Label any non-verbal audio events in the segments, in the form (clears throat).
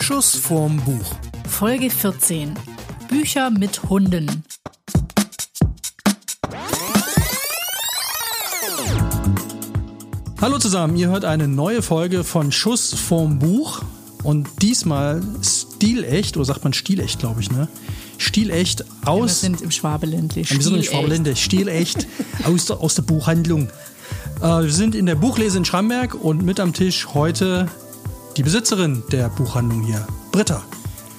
Schuss vorm Buch. Folge 14. Bücher mit Hunden. Hallo zusammen, ihr hört eine neue Folge von Schuss vorm Buch und diesmal stilecht, oder sagt man stilecht, glaube ich, ne? Stilecht aus. Wir sind im Schwabeländlich. Wir sind im Schwabeländlich. Stilecht (laughs) aus der, aus der Buchhandlung. Äh, wir sind in der Buchlese in Schramberg und mit am Tisch heute die Besitzerin der Buchhandlung hier, Britta.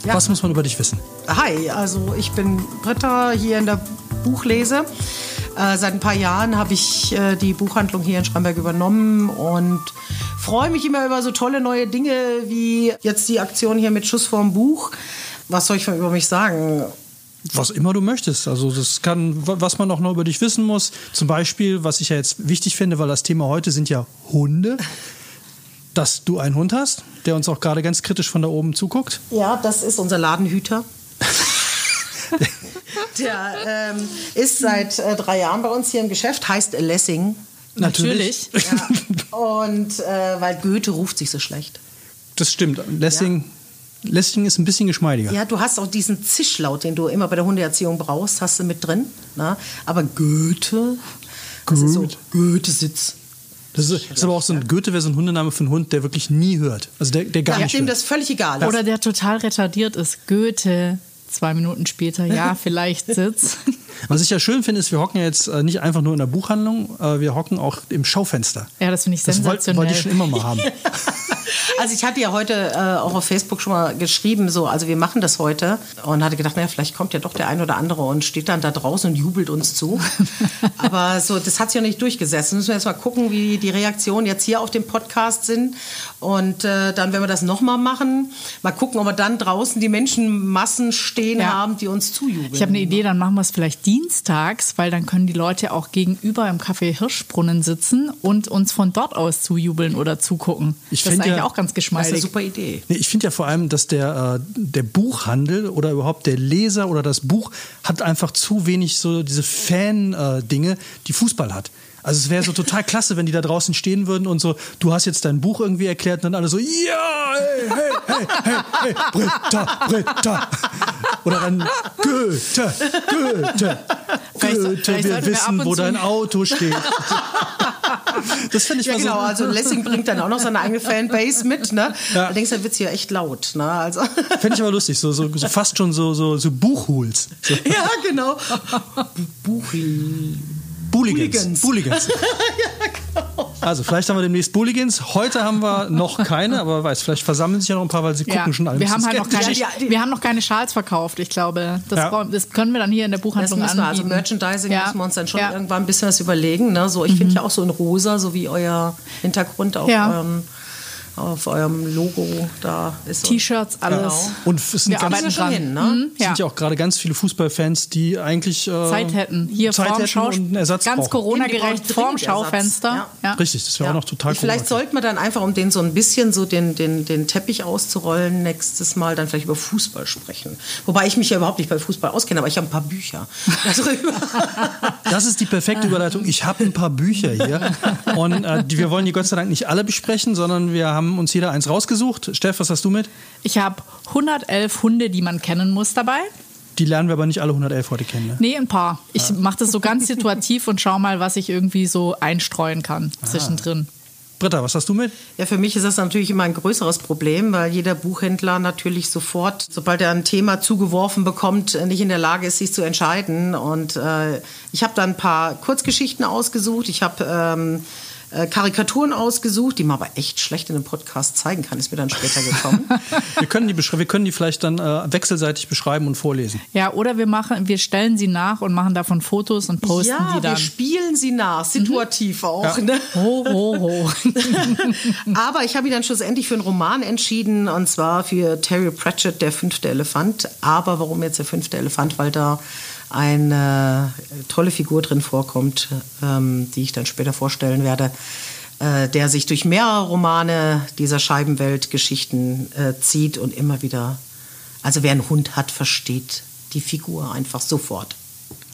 Ja. Was muss man über dich wissen? Hi, also ich bin Britta hier in der Buchlese. Äh, seit ein paar Jahren habe ich äh, die Buchhandlung hier in Schramberg übernommen und freue mich immer über so tolle neue Dinge wie jetzt die Aktion hier mit Schuss vorm Buch. Was soll ich über mich sagen? Was immer du möchtest. Also das kann, was man auch noch über dich wissen muss. Zum Beispiel, was ich ja jetzt wichtig finde, weil das Thema heute sind ja Hunde. Dass du einen Hund hast, der uns auch gerade ganz kritisch von da oben zuguckt. Ja, das ist unser Ladenhüter. (laughs) Der ähm, ist seit äh, drei Jahren bei uns hier im Geschäft, heißt Lessing. Natürlich. Ja. Und äh, weil Goethe ruft sich so schlecht. Das stimmt. Lessing, Lessing ist ein bisschen geschmeidiger. Ja, du hast auch diesen Zischlaut, den du immer bei der Hundeerziehung brauchst, hast du mit drin. Na? Aber Goethe, das ist so Goethe. Goethe-Sitz. Das ist, ist aber auch so ein Goethe wäre so ein Hundename für einen Hund, der wirklich nie hört. Also der, der gar Ja, nicht dem hört. das völlig egal ist. Oder der total retardiert ist. Goethe. Zwei Minuten später, ja, (laughs) vielleicht Sitz. Was ich ja schön finde, ist, wir hocken ja jetzt äh, nicht einfach nur in der Buchhandlung, äh, wir hocken auch im Schaufenster. Ja, das finde ich Das wollte sensationell. wollte ich schon immer mal haben. (laughs) Also ich hatte ja heute äh, auch auf Facebook schon mal geschrieben, so, also wir machen das heute und hatte gedacht, naja, vielleicht kommt ja doch der ein oder andere und steht dann da draußen und jubelt uns zu. (laughs) Aber so, das hat sich ja nicht durchgesetzt. Müssen wir jetzt mal gucken, wie die Reaktionen jetzt hier auf dem Podcast sind und äh, dann, wenn wir das nochmal machen, mal gucken, ob wir dann draußen die Menschenmassen stehen Ja. haben, die uns zujubeln. Ich habe eine Idee, dann machen wir es vielleicht dienstags, weil dann können die Leute auch gegenüber im Café Hirschbrunnen sitzen und uns von dort aus zujubeln oder zugucken. Ich das ist find eigentlich ja- auch ganz Das ist geschmeidig. eine super Idee. Nee, ich finde ja vor allem, dass der, äh, der Buchhandel oder überhaupt der Leser oder das Buch hat einfach zu wenig so diese Fan-Dinge, die Fußball hat. Also es wäre so total klasse, wenn die da draußen stehen würden und so, du hast jetzt dein Buch irgendwie erklärt und dann alle so, ja, hey, hey, hey, hey, hey, Britta, Britta. Oder dann Goethe, Goethe, Vielleicht- Goethe, vielleicht wir wir wissen, und wo dein (laughs) Auto steht. Das finde ich Ja, genau. so. Also Lessing bringt dann auch noch seine eigene Fanbase mit. Ne? Ja. Allerdings da wird es hier echt laut. Ne? Also, (laughs) Fände ich aber lustig, so, so, so fast schon so, so, so Buchhuls. So. ja, genau. Buchel. Booligans. Booligans. (laughs) Booligans. Also, vielleicht haben wir demnächst Booligans. Heute haben wir noch keine, aber wer weiß, vielleicht versammeln sich ja noch ein paar, weil sie gucken Ja, schon alle. wir, haben halt noch keine. Ja, die- wir haben noch keine Schals verkauft. Ich glaube, das, Ja. brauchen- das können wir dann hier in der Das Buchhandlung wir, also anbieten. Merchandising Ja. müssen wir uns dann schon Ja. Mhm. irgendwann ein bisschen was überlegen. Ne? So, ich finde ja auch so in rosa, so wie euer Hintergrund auf, Ja. Auf eurem Logo da ist. T-Shirts, alles. Genau. Und es sind, Wir ganz, schon hin, ne? Mhm, ja. sind ja auch gerade ganz viele Fußballfans, die eigentlich äh, Zeit hätten. Hier Zeit vorm hätten Schau und einen Ersatz ganz. Corona-gerecht vorm. Schaufenster. Ja. Ja. Richtig, das wäre auch noch total cool. Vielleicht sollten wir dann einfach, um den so ein bisschen so den, den, den Teppich auszurollen, nächstes Mal dann vielleicht über Fußball sprechen. Wobei ich mich ja überhaupt nicht bei Fußball auskenne, aber ich habe ein paar Bücher (laughs) darüber. Das ist die perfekte Überleitung. Ich habe ein paar Bücher hier (laughs) und äh, die, wir wollen die Gott sei Dank nicht alle besprechen, sondern wir haben uns jeder eins rausgesucht. Steff, was hast du mit? Ich habe 111 Hunde, die man kennen muss dabei. Die lernen wir aber nicht alle 111 heute kennen. Ne? Nee, ein paar. Ich mache das so ganz (laughs) situativ und schau mal, was ich irgendwie so einstreuen kann zwischendrin. Britta, was hast du mit? Ja, für mich ist das natürlich immer ein größeres Problem, weil jeder Buchhändler natürlich sofort, sobald er ein Thema zugeworfen bekommt, nicht in der Lage ist, sich zu entscheiden. Und äh, ich habe da ein paar Kurzgeschichten ausgesucht. Ich habe ähm, äh, Karikaturen ausgesucht, die man aber echt schlecht in einem Podcast zeigen kann, ist mir dann später gekommen. (laughs) Wir können die, wir können die vielleicht dann äh, wechselseitig beschreiben und vorlesen. Ja, oder wir machen, wir stellen sie nach und machen davon Fotos und posten ja, die wir dann. spielen sie nach, situativ auch. Ne? Ho, ho, ho. (laughs) Aber ich habe mich dann schlussendlich für einen Roman entschieden, und zwar für Terry Pratchett, Der fünfte Elefant. Aber warum jetzt der fünfte Elefant? Weil da eine tolle Figur drin vorkommt, ähm, die ich dann später vorstellen werde, äh, der sich durch mehrere Romane dieser Scheibenwelt-Geschichten äh, zieht und immer wieder, also wer einen Hund hat, versteht die Figur einfach sofort.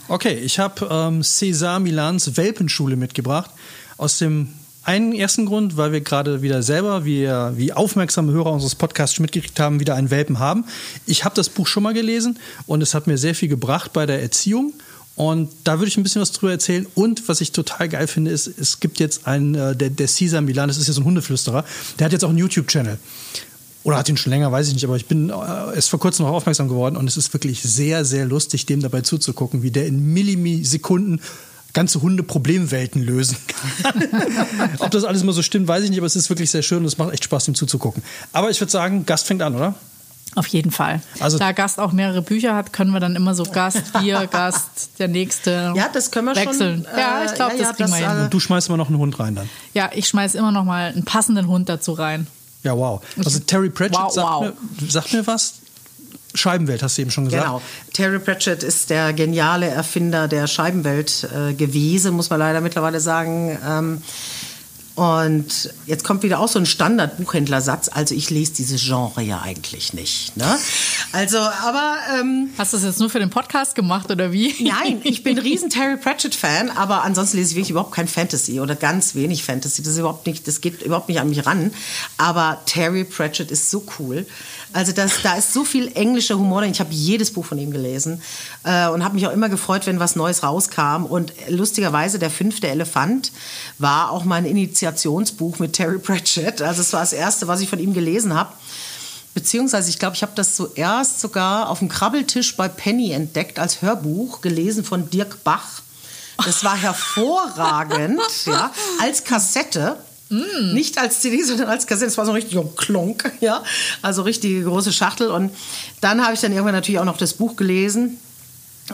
Okay, ich habe ähm, César Milans Welpenschule mitgebracht aus dem Einen ersten Grund, weil wir gerade wieder selber, wie, wie aufmerksame Hörer unseres Podcasts schon mitgekriegt haben, wieder einen Welpen haben. Ich habe das Buch schon mal gelesen und es hat mir sehr viel gebracht bei der Erziehung. Und da würde ich ein bisschen was drüber erzählen. Und was ich total geil finde, ist, es gibt jetzt einen, äh, der, der Caesar Milan, das ist jetzt ein Hundeflüsterer, der hat jetzt auch einen YouTube-Channel. Oder hat ihn schon länger, weiß ich nicht, aber ich bin äh, erst vor kurzem noch aufmerksam geworden und es ist wirklich sehr, sehr lustig, dem dabei zuzugucken, wie der in Millisekunden ganze Hunde Problemwelten lösen kann. (laughs) Ob das alles mal so stimmt, weiß ich nicht, aber es ist wirklich sehr schön und es macht echt Spaß, ihm zuzugucken. Aber ich würde sagen, Gast fängt an, oder? Auf jeden Fall. Also, da Gast auch mehrere Bücher hat, können wir dann immer so Gast, wir, (laughs) Gast, der nächste. Ja, das können wir wechseln. schon. Äh, ja, ich glaube, ja, das kriegen das, wir hin. Und du schmeißt immer noch einen Hund rein dann. Ja, ich schmeiß immer noch mal einen passenden Hund dazu rein. Ja, wow. Also Terry Pratchett wow, sagt, wow. Mir, sagt mir was. Scheibenwelt, hast du eben schon gesagt. Genau. Terry Pratchett ist der geniale Erfinder der Scheibenwelt äh, gewesen, muss man leider mittlerweile sagen. Ähm, und jetzt kommt wieder auch so ein Standard-Buchhändlersatz. Also ich lese dieses Genre ja eigentlich nicht. Ne? Also, aber ähm, hast du das jetzt nur für den Podcast gemacht oder wie? Nein, ich bin ein (laughs) riesen Terry Pratchett-Fan, aber ansonsten lese ich wirklich überhaupt kein Fantasy oder ganz wenig Fantasy. Das ist überhaupt nicht, das geht überhaupt nicht an mich ran. Aber Terry Pratchett ist so cool. Also das, da ist so viel englischer Humor drin. Ich habe jedes Buch von ihm gelesen äh, und habe mich auch immer gefreut, wenn was Neues rauskam. Und lustigerweise, der fünfte Elefant war auch mein Initiationsbuch mit Terry Pratchett. Also es war das erste, was ich von ihm gelesen habe. Beziehungsweise, ich glaube, ich habe das zuerst sogar auf dem Krabbeltisch bei Penny entdeckt als Hörbuch, gelesen von Dirk Bach. Das war hervorragend, (laughs) ja, als Kassette. Mm. Nicht als CD, sondern als Kassette. Es war so ein richtiger Klonk, ja. Also richtige große Schachtel. Und dann habe ich dann irgendwann natürlich auch noch das Buch gelesen.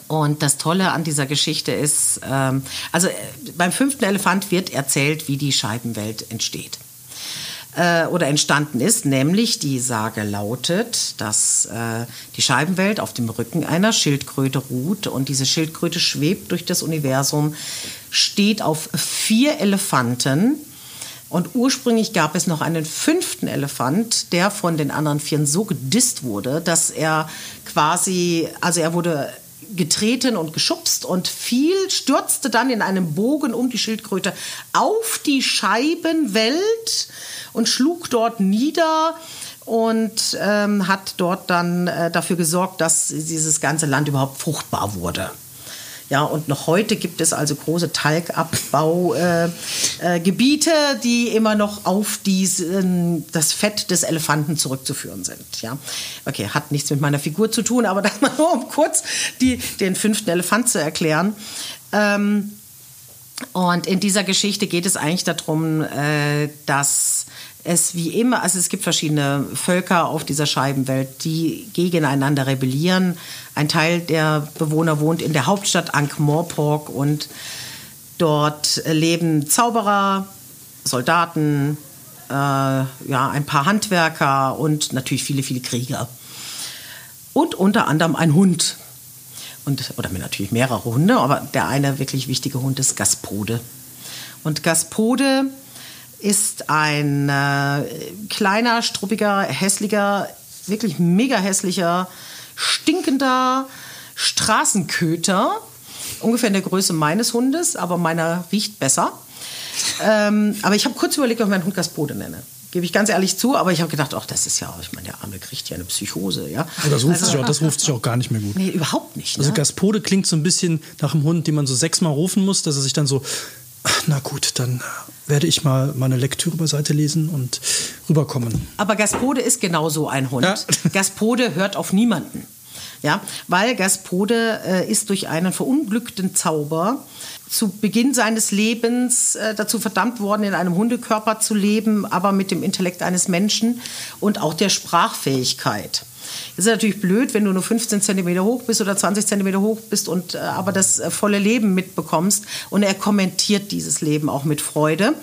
Und das Tolle an dieser Geschichte ist, ähm, also äh, beim fünften Elefant wird erzählt, wie die Scheibenwelt entsteht äh, oder entstanden ist, nämlich die Sage lautet, dass äh, die Scheibenwelt auf dem Rücken einer Schildkröte ruht und diese Schildkröte schwebt durch das Universum, steht auf vier Elefanten und ursprünglich gab es noch einen fünften Elefant, der von den anderen Vieren so gedisst wurde, dass er quasi, also er wurde getreten und geschubst und fiel, stürzte dann in einem Bogen um die Schildkröte auf die Scheibenwelt und schlug dort nieder und ähm, hat dort dann äh, dafür gesorgt, dass dieses ganze Land überhaupt fruchtbar wurde. Ja, und noch heute gibt es also große Talgabbaugebiete, äh, äh, die immer noch auf diesen, das Fett des Elefanten zurückzuführen sind. Ja, okay, hat nichts mit meiner Figur zu tun, aber (laughs) das mal nur um kurz die, den fünften Elefant zu erklären. Ähm, und in dieser Geschichte geht es eigentlich darum, äh, dass es wie immer, also es gibt verschiedene Völker auf dieser Scheibenwelt, die gegeneinander rebellieren. Ein Teil der Bewohner wohnt in der Hauptstadt Ankh-Morpork und dort leben Zauberer, Soldaten, äh, ja, ein paar Handwerker und natürlich viele, viele Krieger. Und unter anderem ein Hund. Und, oder natürlich mehrere Hunde, aber der eine wirklich wichtige Hund ist Gaspode. Und Gaspode ist ein äh, kleiner, struppiger, hässlicher, wirklich mega hässlicher, stinkender Straßenköter. Ungefähr in der Größe meines Hundes, aber meiner riecht besser. Ähm, aber ich habe kurz überlegt, ob ich meinen Hund Gaspode nenne. Gebe ich ganz ehrlich zu, aber ich habe gedacht, ach, das ist ja, ich meine, der Arme kriegt ja eine Psychose, ja. das ruft, also, sich, auch, das ruft sich auch gar nicht mehr gut. Nee, überhaupt nicht. Also ne? Gaspode klingt so ein bisschen nach einem Hund, den man so sechsmal rufen muss, dass er sich dann so, na gut, dann werde ich mal meine Lektüre beiseite lesen und rüberkommen. Aber Gaspode ist genauso ein Hund. Ja. (laughs) Gaspode hört auf niemanden. Ja, weil Gaspode äh, ist durch einen verunglückten Zauber zu Beginn seines Lebens äh, dazu verdammt worden, in einem Hundekörper zu leben, aber mit dem Intellekt eines Menschen und auch der Sprachfähigkeit. Es ist natürlich blöd, wenn du nur 15 Zentimeter hoch bist oder 20 Zentimeter hoch bist und äh, aber das äh, volle Leben mitbekommst. Und er kommentiert dieses Leben auch mit Freude.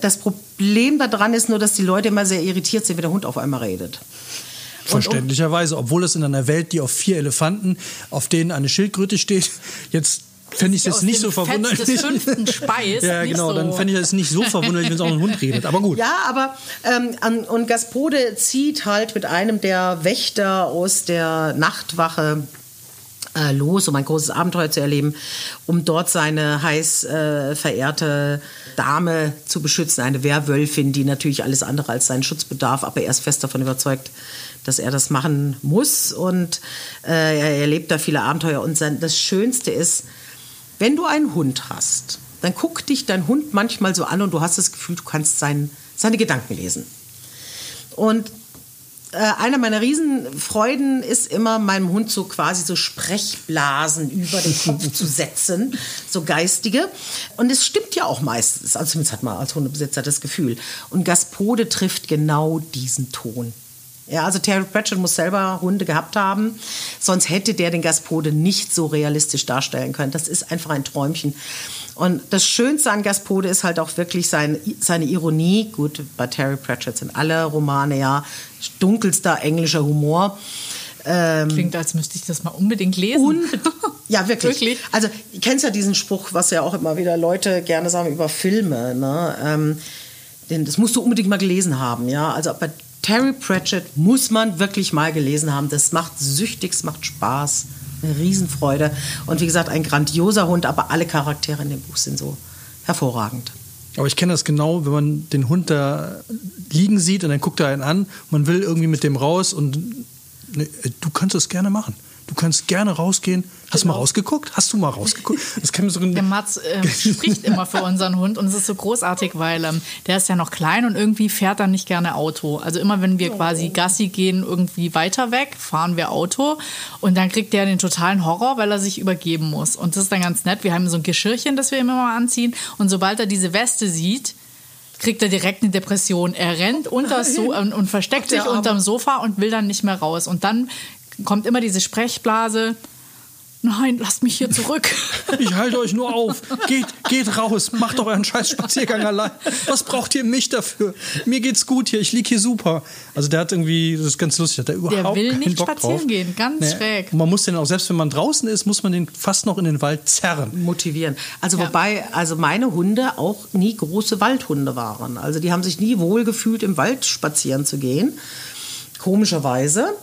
Das Problem daran ist nur, dass die Leute immer sehr irritiert sind, wenn der Hund auf einmal redet. Verständlicherweise, obwohl es in einer Welt, die auf vier Elefanten, auf denen eine Schildkröte steht, jetzt fände (laughs) ich es jetzt nicht so verwunderlich. Des fünften Speis. ja, genau, so. dann fände ich es nicht so verwunderlich, wenn es auch ein Hund redet. Aber gut. Ja, aber ähm, und Gaspode zieht halt mit einem der Wächter aus der Nachtwache äh, los, um ein großes Abenteuer zu erleben, um dort seine heiß äh, verehrte Dame zu beschützen, eine Werwölfin, die natürlich alles andere als seinen Schutz bedarf, aber er ist fest davon überzeugt, dass er das machen muss und äh, er erlebt da viele Abenteuer und sein, das Schönste ist, wenn du einen Hund hast, dann guckt dich dein Hund manchmal so an und du hast das Gefühl, du kannst sein, seine Gedanken lesen. Und äh, einer meiner Riesenfreuden ist immer, meinem Hund so quasi so Sprechblasen über den Kopf (laughs) zu setzen, so geistige. Und es stimmt ja auch meistens, also zumindest hat man als Hundebesitzer das Gefühl. Und Gaspode trifft genau diesen Ton. Ja, also Terry Pratchett muss selber Hunde gehabt haben, sonst hätte der den Gaspode nicht so realistisch darstellen können. Das ist einfach ein Träumchen. Und das Schönste an Gaspode ist halt auch wirklich sein, seine Ironie. Gut, bei Terry Pratchett sind alle Romane ja dunkelster englischer Humor. Ähm, Klingt, als müsste ich das mal unbedingt lesen. Und, (laughs) ja, wirklich. wirklich. Also, du kennst ja diesen Spruch, was ja auch immer wieder Leute gerne sagen über Filme. Ne? Ähm, den, das musst du unbedingt mal gelesen haben. Ja? Also bei Terry Pratchett muss man wirklich mal gelesen haben. Das macht süchtig, es macht Spaß eine Riesenfreude. Und wie gesagt, ein grandioser Hund, aber alle Charaktere in dem Buch sind so hervorragend. Aber ich kenne das genau, wenn man den Hund da liegen sieht und dann guckt er einen an, man will irgendwie mit dem raus und ne, du kannst das gerne machen. Du kannst gerne rausgehen. Hast genau. du mal rausgeguckt? Hast du mal rausgeguckt? Das kann so (laughs) der Mats äh, spricht immer für unseren Hund und es ist so großartig, weil ähm, der ist ja noch klein und irgendwie fährt er nicht gerne Auto. Also immer wenn wir quasi Gassi gehen, irgendwie weiter weg, fahren wir Auto und dann kriegt der den totalen Horror, weil er sich übergeben muss. Und das ist dann ganz nett. Wir haben so ein Geschirrchen, das wir immer mal anziehen und sobald er diese Weste sieht, kriegt er direkt eine Depression. Er rennt unter so und, und versteckt sich unterm Sofa und will dann nicht mehr raus. Und dann kommt immer diese Sprechblase. Nein, lasst mich hier zurück. (laughs) Ich halte euch nur auf. Geht, geht raus. Macht doch euren scheiß Spaziergang allein. Was braucht ihr mich dafür? Mir geht's gut hier. Ich liege hier super. Also der hat irgendwie, das ist ganz lustig, hat der überhaupt Der will nicht Bock spazieren drauf. gehen. Ganz nee. schräg. Und man muss den auch, selbst wenn man draußen ist, muss man den fast noch in den Wald zerren. Motivieren. Also ja. wobei, also meine Hunde auch nie große Waldhunde waren. Also die haben sich nie wohl gefühlt, im Wald spazieren zu gehen. Komischerweise.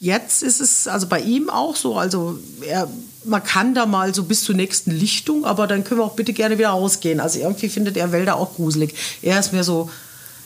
Jetzt ist es also bei ihm auch so, also er, man kann da mal so bis zur nächsten Lichtung, aber dann können wir auch bitte gerne wieder rausgehen. Also irgendwie findet er Wälder auch gruselig. Er ist mehr so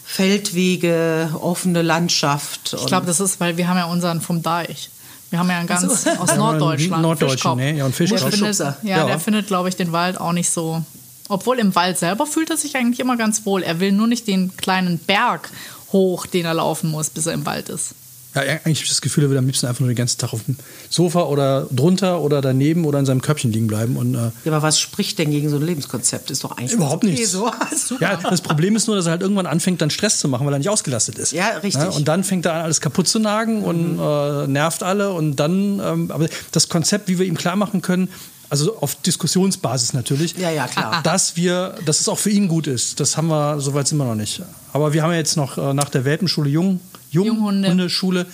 Feldwege, offene Landschaft. Ich glaube, das ist, weil wir haben ja unseren vom Deich. Wir haben ja einen ganz so. aus Norddeutschland. Norddeutschen, ne? Ja, und Fischkopf. Der findet, ja, ja, der findet, glaube ich, den Wald auch nicht so. Obwohl im Wald selber fühlt er sich eigentlich immer ganz wohl. Er will nur nicht den kleinen Berg hoch, den er laufen muss, bis er im Wald ist. Ja, eigentlich habe ich das Gefühl, er würde am liebsten einfach nur den ganzen Tag auf dem Sofa oder drunter oder daneben oder in seinem Köpfchen liegen bleiben. Und, äh ja, aber was spricht denn gegen so ein Lebenskonzept? Ist doch eigentlich überhaupt okay, nichts. So. (laughs) ja, das Problem ist nur, dass er halt irgendwann anfängt, dann Stress zu machen, weil er nicht ausgelastet ist. Ja, richtig. Ja, und dann fängt er an, alles kaputt zu nagen mhm. und äh, nervt alle. Und dann, ähm, aber das Konzept, wie wir ihm klar machen können, also auf Diskussionsbasis natürlich. Ja, ja, klar. Dass wir, dass es auch für ihn gut ist. Das haben wir, soweit wir noch nicht. Aber wir haben ja jetzt noch äh, nach der Welpenschule Jung Junghundeschule.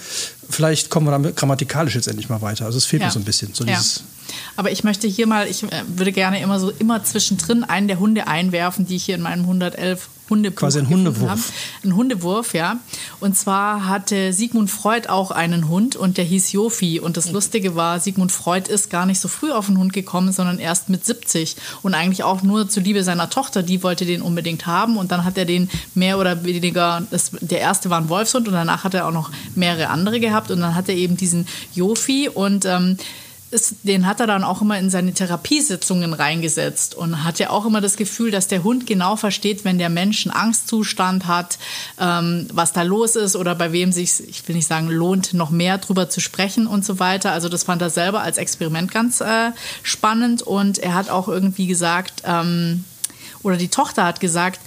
Vielleicht kommen wir damit grammatikalisch jetzt endlich mal weiter. Also es fehlt ja. mir so ein bisschen. So ja. Aber ich möchte hier mal, ich äh, würde gerne immer so immer zwischendrin einen der Hunde einwerfen, die ich hier in meinem 111 Hundebuch Quasi ein Hundewurf. Haben. Ein Hundewurf, ja. Und zwar hatte Sigmund Freud auch einen Hund und der hieß Jofi. Und das Lustige war, Sigmund Freud ist gar nicht so früh auf einen Hund gekommen, sondern erst mit 70. Und eigentlich auch nur zur Liebe seiner Tochter, die wollte den unbedingt haben. Und dann hat er den mehr oder weniger, das, der erste war ein Wolfshund und danach hat er auch noch mehrere andere gehabt. Und dann hat er eben diesen Jofi und ähm, ist, den hat er dann auch immer in seine Therapiesitzungen reingesetzt und hat ja auch immer das Gefühl, dass der Hund genau versteht, wenn der Mensch einen Angstzustand hat, ähm, was da los ist oder bei wem sich, ich will nicht sagen, lohnt, noch mehr drüber zu sprechen und so weiter. Also das fand er selber als Experiment ganz äh, spannend und er hat auch irgendwie gesagt, ähm, oder die Tochter hat gesagt,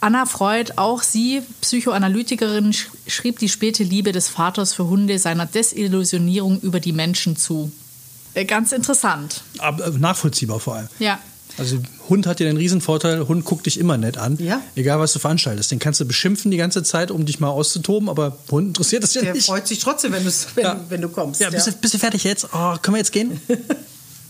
Anna Freud, auch sie, Psychoanalytikerin, schrieb die späte Liebe des Vaters für Hunde seiner Desillusionierung über die Menschen zu. Äh, ganz interessant. Aber äh, nachvollziehbar vor allem. Ja. Also Hund hat ja den Riesenvorteil, Hund guckt dich immer nett an, ja. egal was du veranstaltest. Den kannst du beschimpfen die ganze Zeit, um dich mal auszutoben, aber Hund interessiert das ja Der nicht. Der freut sich trotzdem, wenn, wenn, ja. wenn du kommst. Ja, bist, ja. Du, bist du fertig jetzt? Oh, können wir jetzt gehen? (laughs)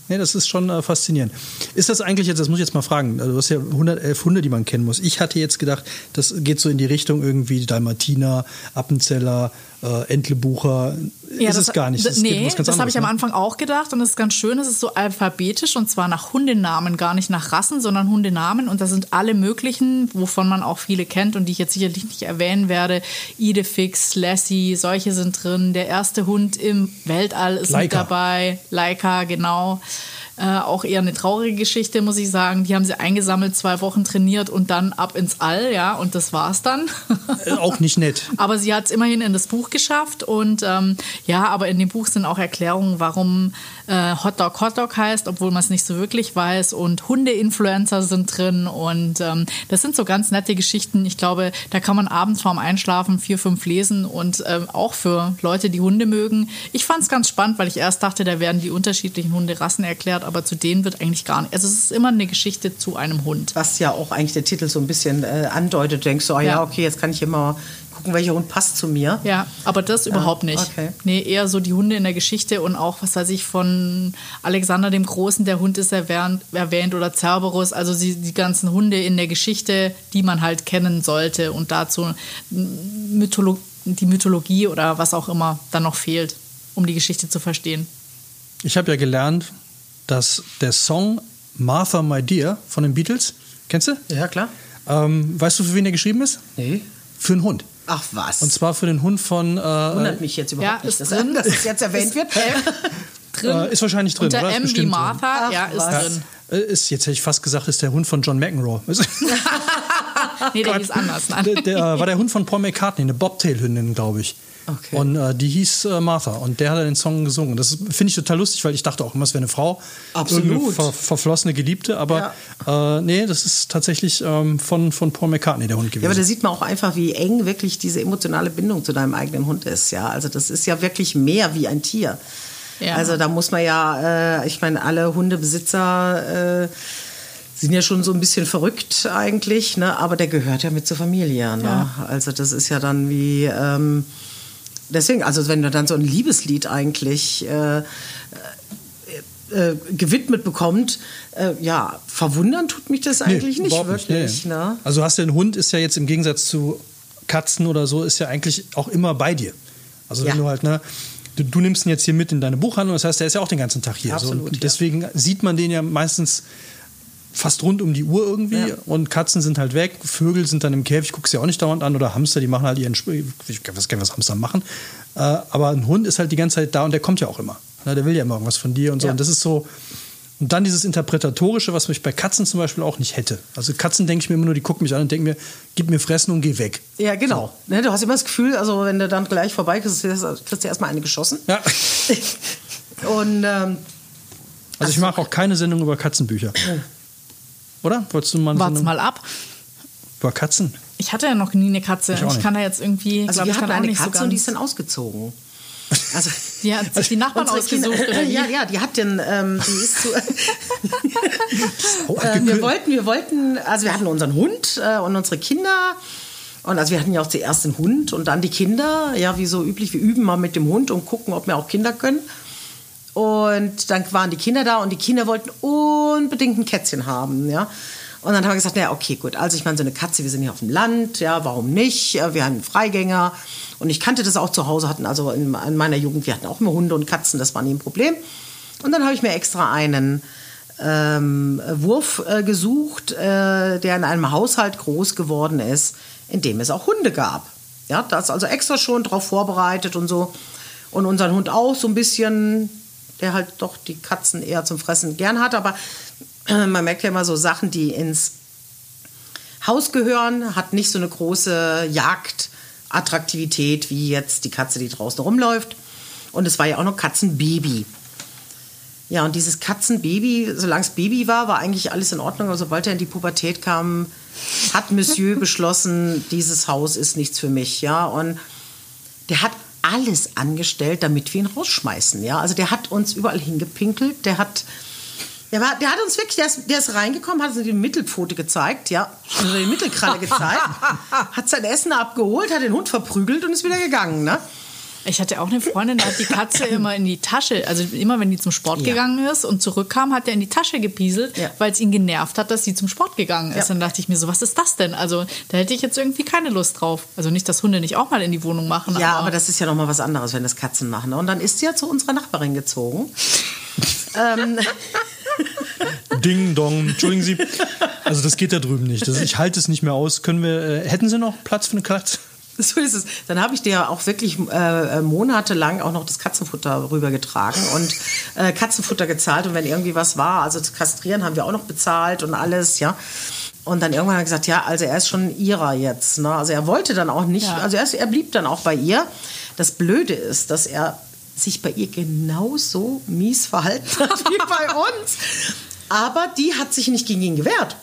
Nee, das ist schon äh, faszinierend. Ist das eigentlich jetzt, das muss ich jetzt mal fragen, also du hast ja 111 Hunde, die man kennen muss. Ich hatte jetzt gedacht, das geht so in die Richtung irgendwie Dalmatiner, Appenzeller, äh, Entlebucher. Ja, ist das, es gar nicht. Das, Es nee, das habe ich am ne? Anfang auch gedacht und es ist ganz schön, es ist so alphabetisch und zwar nach Hundenamen, gar nicht nach Rassen, sondern Hundenamen und da sind alle möglichen, wovon man auch viele kennt und die ich jetzt sicherlich nicht erwähnen werde. Idefix, Lassie, solche sind drin. Der erste Hund im Weltall ist mit Laika. dabei. Leica, genau. Äh, auch eher eine traurige Geschichte, muss ich sagen. Die haben sie eingesammelt, zwei Wochen trainiert und dann ab ins All, ja, und das war's dann. Äh, Auch nicht nett. (laughs) Aber sie hat es immerhin in das Buch geschafft und ähm, ja, aber in dem Buch sind auch Erklärungen, warum äh, Hotdog Hotdog heißt, obwohl man es nicht so wirklich weiß und Hunde-Influencer sind drin und ähm, das sind so ganz nette Geschichten. Ich glaube, da kann man abends vorm Einschlafen vier, fünf lesen und ähm, auch für Leute, die Hunde mögen. Ich fand es ganz spannend, weil ich erst dachte, da werden die unterschiedlichen Hunderassen erklärt, aber zu denen wird eigentlich gar nicht. Also es ist immer eine Geschichte zu einem Hund. Was ja auch eigentlich der Titel so ein bisschen äh, andeutet. Du denkst so, ah, ja. Ja. okay, jetzt kann ich immer gucken, welcher Hund passt zu mir. Ja, aber das überhaupt nicht. okay. Nee, eher so die Hunde in der Geschichte und auch, was weiß ich, von Alexander dem Großen, der Hund ist erwähnt, erwähnt oder Cerberus, also die, die ganzen Hunde in der Geschichte, die man halt kennen sollte und dazu Mytholo die Mythologie oder was auch immer dann noch fehlt, um die Geschichte zu verstehen. Ich habe ja gelernt, dass der Song Martha My Dear von den Beatles, kennst du? Ja, klar. Ähm, weißt du, für wen der geschrieben ist? Nee. Für einen Hund. Ach was. Und zwar für den Hund von. Äh, Wundert mich jetzt überhaupt Ja, nicht, ist dass, drin. dass es jetzt erwähnt wird. (laughs) Drin. Äh, ist wahrscheinlich drin, Unter oder? Ist M wie drin. Martha, Ach, ja, ist was. drin. Äh, Ist, jetzt hätte ich fast gesagt, ist der Hund von John McEnroe. (laughs) (laughs) Nee, der hieß anders. Nein. der, der äh, war der Hund von Paul McCartney, eine Bobtail-Hündin, glaube ich. Okay. Und äh, die hieß äh, Martha und der hat den Song gesungen. Das finde ich total lustig, weil ich dachte auch immer, es wäre eine Frau. Absolut. Ver verflossene Geliebte, aber äh, nee, das ist tatsächlich ähm, von, von Paul McCartney der Hund gewesen. Ja, aber da sieht man auch einfach, wie eng wirklich diese emotionale Bindung zu deinem eigenen Hund ist. Ja, also das ist ja wirklich mehr wie ein Tier. Ja. Also da muss man ja, äh, ich meine, alle Hundebesitzer äh, sind ja schon so ein bisschen verrückt eigentlich, ne? aber der gehört ja mit zur Familie. Ne? Ja. Also das ist ja dann wie, ähm, deswegen, also wenn du dann so ein Liebeslied eigentlich äh, äh, äh, gewidmet bekommt, äh, ja, verwundern tut mich das eigentlich nicht überhaupt wirklich. nee. Ne? Also hast du einen Hund, ist ja jetzt im Gegensatz zu Katzen oder so, ist ja eigentlich auch immer bei dir. Also wenn Ja. du halt, ne, du, du nimmst ihn jetzt hier mit in deine Buchhandlung, das heißt, der ist ja auch den ganzen Tag hier. so, Absolut, und ja. deswegen sieht man den ja meistens fast rund um die Uhr irgendwie Ja. und Katzen sind halt weg, Vögel sind dann im Käfig, guckst ja auch nicht dauernd an oder Hamster, die machen halt ihren Sp ich weiß gar nicht, was Hamster machen, äh, aber ein Hund ist halt die ganze Zeit da und der kommt ja auch immer. Na, der will ja immer irgendwas von dir und so Ja. und das ist so und dann dieses Interpretatorische, was ich bei Katzen zum Beispiel auch nicht hätte. Also Katzen denke ich mir immer nur, die gucken mich an und denken mir, gib mir Fressen und geh weg. Ja, genau. Ne, du hast immer das Gefühl, also wenn du dann gleich vorbei kriegst, kriegst du erstmal eine geschossen. Ja. (laughs) Und ähm, Also ich mache auch keine Sendung über Katzenbücher. Oder? Wolltest du mal Wart's Sendung mal ab. über Katzen? Ich hatte ja noch nie eine Katze. Ich Ich, kann da jetzt irgendwie, also glaube wir hatten auch eine nicht so Katze und die ist dann ausgezogen. Also (laughs) Die hat sich die Nachbarn ausgesucht, Kinder, (laughs) ja, ja, die hat den, ähm, die (laughs) ist zu, äh, wir wollten, wir wollten, also wir hatten unseren Hund äh, und unsere Kinder. Und also wir hatten ja auch zuerst den Hund und dann die Kinder. Ja, wie so üblich, wir üben mal mit dem Hund und gucken, ob wir auch Kinder können. Und dann waren die Kinder da und die Kinder wollten unbedingt ein Kätzchen haben, ja. Und dann haben wir gesagt, naja, okay, gut. Also ich meine, so eine Katze, wir sind hier auf dem Land, ja, warum nicht? Ja, Wir haben einen Freigänger. Und ich kannte das auch zu Hause, hatten also in, in meiner Jugend, wir hatten auch immer Hunde und Katzen, das war nie ein Problem. Und dann habe ich mir extra einen ähm, Wurf äh, gesucht, äh, der in einem Haushalt groß geworden ist, in dem es auch Hunde gab. Ja, da ist also extra schon drauf vorbereitet und so. Und unseren Hund auch so ein bisschen, der halt doch die Katzen eher zum Fressen gern hat. Aber äh, man merkt ja immer so Sachen, die ins Haus gehören, hat nicht so eine große Jagdattraktivität wie jetzt die Katze, die draußen rumläuft. Und es war ja auch noch Katzenbaby. Ja, und dieses Katzenbaby, solange es Baby war, war eigentlich alles in Ordnung. Aber sobald er in die Pubertät kam, hat Monsieur (laughs) beschlossen, dieses Haus ist nichts für mich. Ja, und der hat alles angestellt, damit wir ihn rausschmeißen. Ja, also der hat uns überall hingepinkelt. Der hat, der war, der hat uns wirklich, der ist, der ist reingekommen, hat uns die Mittelpfote gezeigt, ja, also die Mittelkralle gezeigt, (laughs) hat sein Essen abgeholt, hat den Hund verprügelt und ist wieder gegangen. Ne? Ich hatte auch eine Freundin, da hat die Katze immer in die Tasche, also immer wenn die zum Sport ja. gegangen ist und zurückkam, hat er in die Tasche gepieselt, ja. weil es ihn genervt hat, dass sie zum Sport gegangen ist. Ja. Dann dachte ich mir so, was ist das denn? Also da hätte ich jetzt irgendwie keine Lust drauf. Also nicht, dass Hunde nicht auch mal in die Wohnung machen. Ja, aber, aber das ist ja nochmal was anderes, wenn das Katzen machen. Und dann ist sie ja zu unserer Nachbarin gezogen. (laughs) ähm, Ding Dong, entschuldigen Sie. Also das geht da drüben nicht. Das, ich halte es nicht mehr aus. Können wir, äh, hätten Sie noch Platz für eine Katze? (laughs) So ist es. Dann habe ich dir auch wirklich äh, monatelang auch noch das Katzenfutter rübergetragen und äh, Katzenfutter gezahlt. Und wenn irgendwie was war, also das Kastrieren haben wir auch noch bezahlt und alles, ja. Und dann irgendwann hat er gesagt, ja, also er ist schon ihrer jetzt. Ne? Also er wollte dann auch nicht, ja. also er, ist, er blieb dann auch bei ihr. Das Blöde ist, dass er sich bei ihr genauso mies verhalten hat (laughs) wie bei uns. Aber die hat sich nicht gegen ihn gewehrt.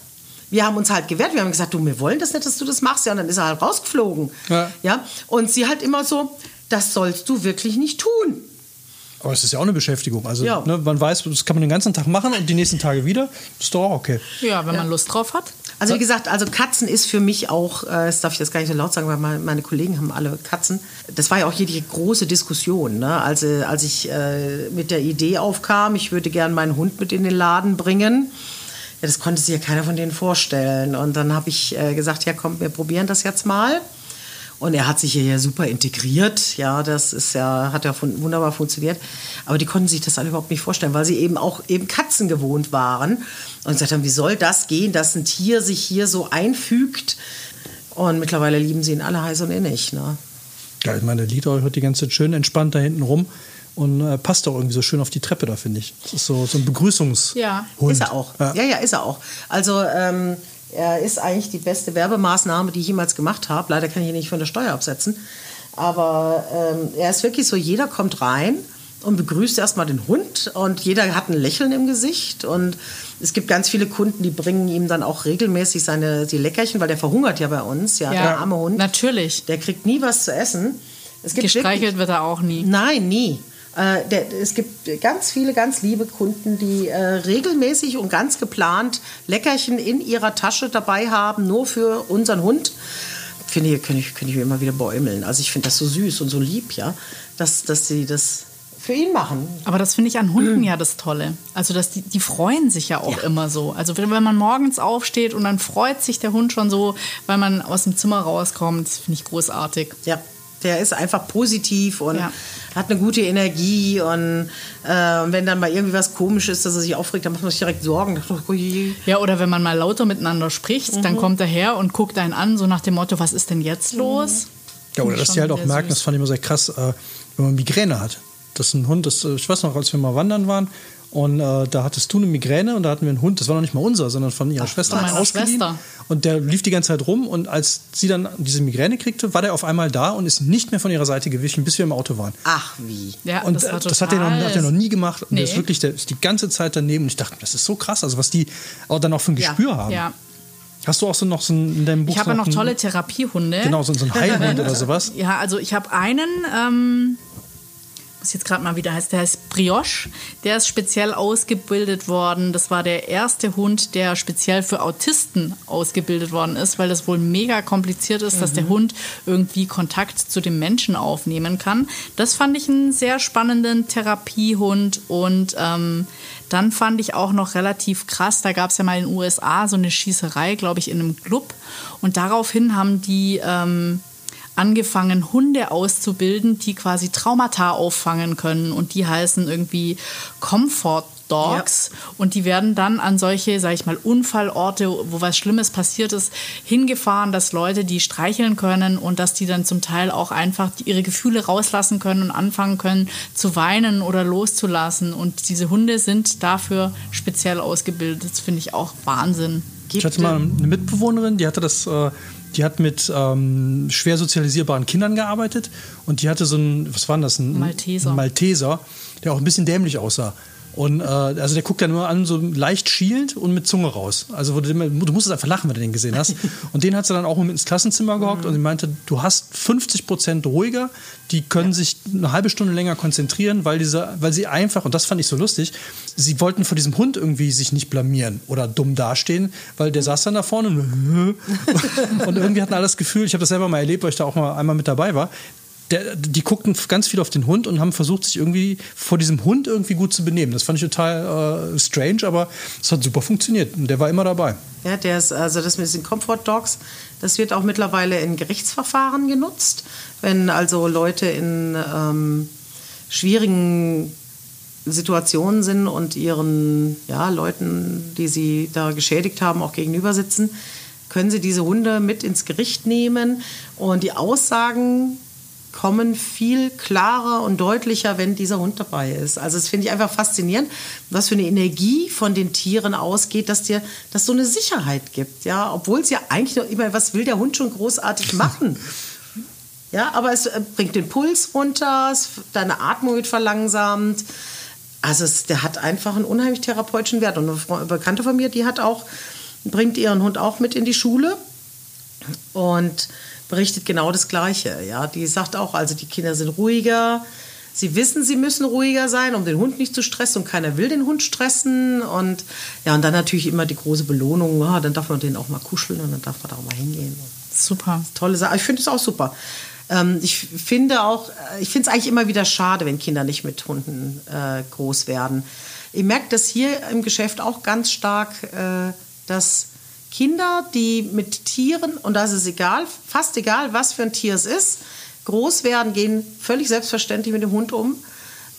Wir haben uns halt gewehrt. Wir haben gesagt, du, wir wollen das nicht, dass du das machst. Ja, und dann ist er halt rausgeflogen. Ja. ja? Und sie halt immer so, das sollst du wirklich nicht tun. Aber es ist ja auch eine Beschäftigung. Also ja. ne, man weiß, das kann man den ganzen Tag machen und die nächsten Tage wieder. Ist doch auch okay. Ja, wenn man Lust drauf hat. Also wie gesagt, also Katzen ist für mich auch, äh, das darf ich jetzt gar nicht so laut sagen, weil meine Kollegen haben alle Katzen. Das war ja auch hier die große Diskussion, ne? also, als ich äh, mit der Idee aufkam, ich würde gerne meinen Hund mit in den Laden bringen. Ja, das konnte sich ja keiner von denen vorstellen. Und dann habe ich äh, gesagt, ja komm, wir probieren das jetzt mal. Und er hat sich hier ja super integriert. Ja, das ist ja, hat ja wunderbar funktioniert. Aber die konnten sich das alle überhaupt nicht vorstellen, weil sie eben auch eben Katzen gewohnt waren. Und gesagt haben, wie soll das gehen, dass ein Tier sich hier so einfügt? Und mittlerweile lieben sie ihn alle heiß und innig. Ne? Ja, ich meine, der liegt auch die ganze Zeit schön entspannt da hinten rum und äh, passt auch irgendwie so schön auf die Treppe da, finde ich. Das ist so, so ein Begrüßungshund. Ja, ist er auch. Ja. ja, ja, ist er auch. Also ähm, er ist eigentlich die beste Werbemaßnahme, die ich jemals gemacht habe. Leider kann ich ihn nicht von der Steuer absetzen. Aber ähm, er ist wirklich so, jeder kommt rein und begrüßt erstmal den Hund und jeder hat ein Lächeln im Gesicht und es gibt ganz viele Kunden, die bringen ihm dann auch regelmäßig seine die Leckerchen, weil der verhungert ja bei uns, ja, ja der arme Hund. Natürlich. Der kriegt nie was zu essen. Es gibt Gestreichelt wirklich, wird er auch nie. Nein, nie. Äh, der, es gibt ganz viele, ganz liebe Kunden, die äh, regelmäßig und ganz geplant Leckerchen in ihrer Tasche dabei haben, nur für unseren Hund. Finde ich, könnte ich, könnte ich mir immer wieder bäumeln. Also ich finde das so süß und so lieb, ja, dass, dass sie das für ihn machen. Aber das finde ich an Hunden mhm. (clears throat) ja das Tolle. Also dass die, die freuen sich ja auch ja. immer so. Also wenn man morgens aufsteht und dann freut sich der Hund schon so, weil man aus dem Zimmer rauskommt, finde ich großartig. Ja, der ist einfach positiv und ja. hat eine gute Energie. Und äh, wenn dann mal irgendwie was komisch ist, dass er sich aufregt, dann macht man sich direkt Sorgen. (laughs) Ja, oder wenn man mal lauter miteinander spricht, mhm. dann kommt er her und guckt einen an, so nach dem Motto, was ist denn jetzt los? Ja, oder dass die halt auch merken, süß. das fand ich immer sehr krass, äh, wenn man Migräne hat. Das ist ein Hund, das, äh, ich weiß noch, als wir mal wandern waren, und äh, da hattest du eine Migräne und da hatten wir einen Hund, das war noch nicht mal unser, sondern von ihrer Ach, Schwester von meiner Schwester. Und der lief die ganze Zeit rum und als sie dann diese Migräne kriegte, war der auf einmal da und ist nicht mehr von ihrer Seite gewichen, bis wir im Auto waren. Ach wie. Ja, und das, äh, das hat, er noch, hat er noch nie gemacht. Und nee. der ist wirklich, der ist die ganze Zeit daneben. Und ich dachte, das ist so krass, also was die auch dann auch für ein Gespür ja. haben. Ja. Hast du auch so noch so in deinem Buch? Ich habe ja noch tolle Therapiehunde. Genau, so, so ein Heilhund (laughs) oder sowas. Ja, also ich habe einen, ähm, muss jetzt gerade mal wieder heißt, der heißt Brioche. Der ist speziell ausgebildet worden. Das war der erste Hund, der speziell für Autisten ausgebildet worden ist, weil das wohl mega kompliziert ist, mhm. dass der mhm. Hund irgendwie Kontakt zu dem Menschen aufnehmen kann. Das fand ich einen sehr spannenden Therapiehund und ähm, dann fand ich auch noch relativ krass, da gab es ja mal in den USA so eine Schießerei, glaube ich, in einem Club. Und daraufhin haben die ähm, angefangen, Hunde auszubilden, die quasi Traumata auffangen können. Und die heißen irgendwie Comfort Dogs. Ja. Und die werden dann an solche, sag ich mal, Unfallorte, wo was Schlimmes passiert ist, hingefahren, dass Leute die streicheln können und dass die dann zum Teil auch einfach ihre Gefühle rauslassen können und anfangen können zu weinen oder loszulassen. Und diese Hunde sind dafür speziell ausgebildet. Das finde ich auch Wahnsinn. Ich hatte mal eine Mitbewohnerin, die hatte das. Äh die hat mit ähm, schwer sozialisierbaren Kindern gearbeitet und die hatte so ein, was war denn das? Ein Malteser. Ein Malteser, der auch ein bisschen dämlich aussah. Und äh, also der guckt dann nur an, so leicht schielend und mit Zunge raus. Also du, du musstest einfach lachen, wenn du den gesehen hast. (laughs) Und den hat sie dann auch mit ins Klassenzimmer gehockt mhm. und sie meinte, du hast 50 Prozent ruhiger, die können ja. sich eine halbe Stunde länger konzentrieren, weil, diese, weil sie einfach, und das fand ich so lustig, sie wollten vor diesem Hund irgendwie sich nicht blamieren oder dumm dastehen, weil der saß dann da vorne und, (laughs) und irgendwie hatten alle das Gefühl, ich habe das selber mal erlebt, weil ich da auch mal einmal mit dabei war, der, die guckten ganz viel auf den Hund und haben versucht, sich irgendwie vor diesem Hund irgendwie gut zu benehmen. Das fand ich total äh, strange, aber es hat super funktioniert und der war immer dabei. Ja, der ist, also das mit den Comfort Dogs, das wird auch mittlerweile in Gerichtsverfahren genutzt. Wenn also Leute in ähm, schwierigen Situationen sind und ihren ja, Leuten, die sie da geschädigt haben, auch gegenüber sitzen, können sie diese Hunde mit ins Gericht nehmen. Und die Aussagen kommen viel klarer und deutlicher, wenn dieser Hund dabei ist. Also das finde ich einfach faszinierend, was für eine Energie von den Tieren ausgeht, dass dir das so eine Sicherheit gibt. Ja, obwohl es ja eigentlich noch immer, was will der Hund schon großartig machen? (laughs) Ja, aber es äh, bringt den Puls runter, deine Atmung wird verlangsamt. Also es, der hat einfach einen unheimlich therapeutischen Wert. Und eine Bekannte von mir, die hat auch, bringt ihren Hund auch mit in die Schule und berichtet genau das Gleiche. Ja, die sagt auch, also die Kinder sind ruhiger. Sie wissen, sie müssen ruhiger sein, um den Hund nicht zu stressen und keiner will den Hund stressen. Und ja, und dann natürlich immer die große Belohnung. Ja, dann darf man den auch mal kuscheln und dann darf man da auch mal hingehen. Super. Tolle Sache. Ich finde es auch super. Ähm, ich finde auch, äh, ich finde es eigentlich immer wieder schade, wenn Kinder nicht mit Hunden äh, groß werden. Ich merke das hier im Geschäft auch ganz stark, äh, dass Kinder, die mit Tieren, und das ist egal, fast egal, was für ein Tier es ist, groß werden, gehen völlig selbstverständlich mit dem Hund um.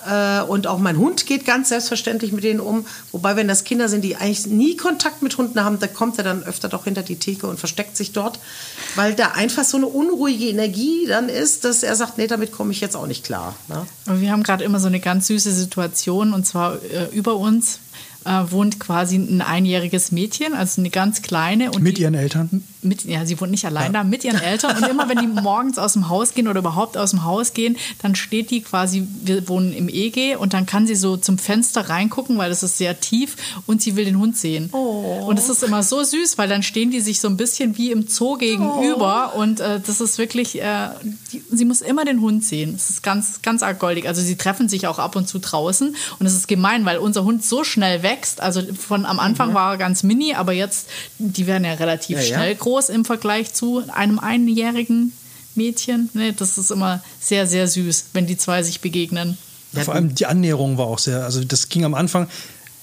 Äh, und auch mein Hund geht ganz selbstverständlich mit denen um. Wobei, wenn das Kinder sind, die eigentlich nie Kontakt mit Hunden haben, da kommt er dann öfter doch hinter die Theke und versteckt sich dort, weil da einfach so eine unruhige Energie dann ist, dass er sagt, nee, damit komme ich jetzt auch nicht klar. Ne? Wir haben gerade immer so eine ganz süße Situation und zwar äh, über uns äh, wohnt quasi ein einjähriges Mädchen, also eine ganz kleine. Und mit die, ihren Eltern? Mit, ja, sie wohnt nicht allein ja. da, mit ihren (laughs) Eltern. Und immer wenn die morgens aus dem Haus gehen oder überhaupt aus dem Haus gehen, dann steht die quasi, wir wohnen im EG und dann kann sie so zum Fenster reingucken, weil es ist sehr tief und sie will den Hund sehen. Oh. Und es ist immer so süß, weil dann stehen die sich so ein bisschen wie im Zoo gegenüber oh. und äh, das ist wirklich, äh, die, sie muss immer den Hund sehen. Es ist ganz, ganz arg goldig. Also sie treffen sich auch ab und zu draußen und es ist gemein, weil unser Hund so schnell wächst. Also von am Anfang mhm. war er ganz mini, aber jetzt, die werden ja relativ ja, schnell ja. groß groß im Vergleich zu einem einjährigen Mädchen. Nee, das ist immer sehr, sehr süß, wenn die zwei sich begegnen. Ja, vor allem die Annäherung war auch sehr, also das ging am Anfang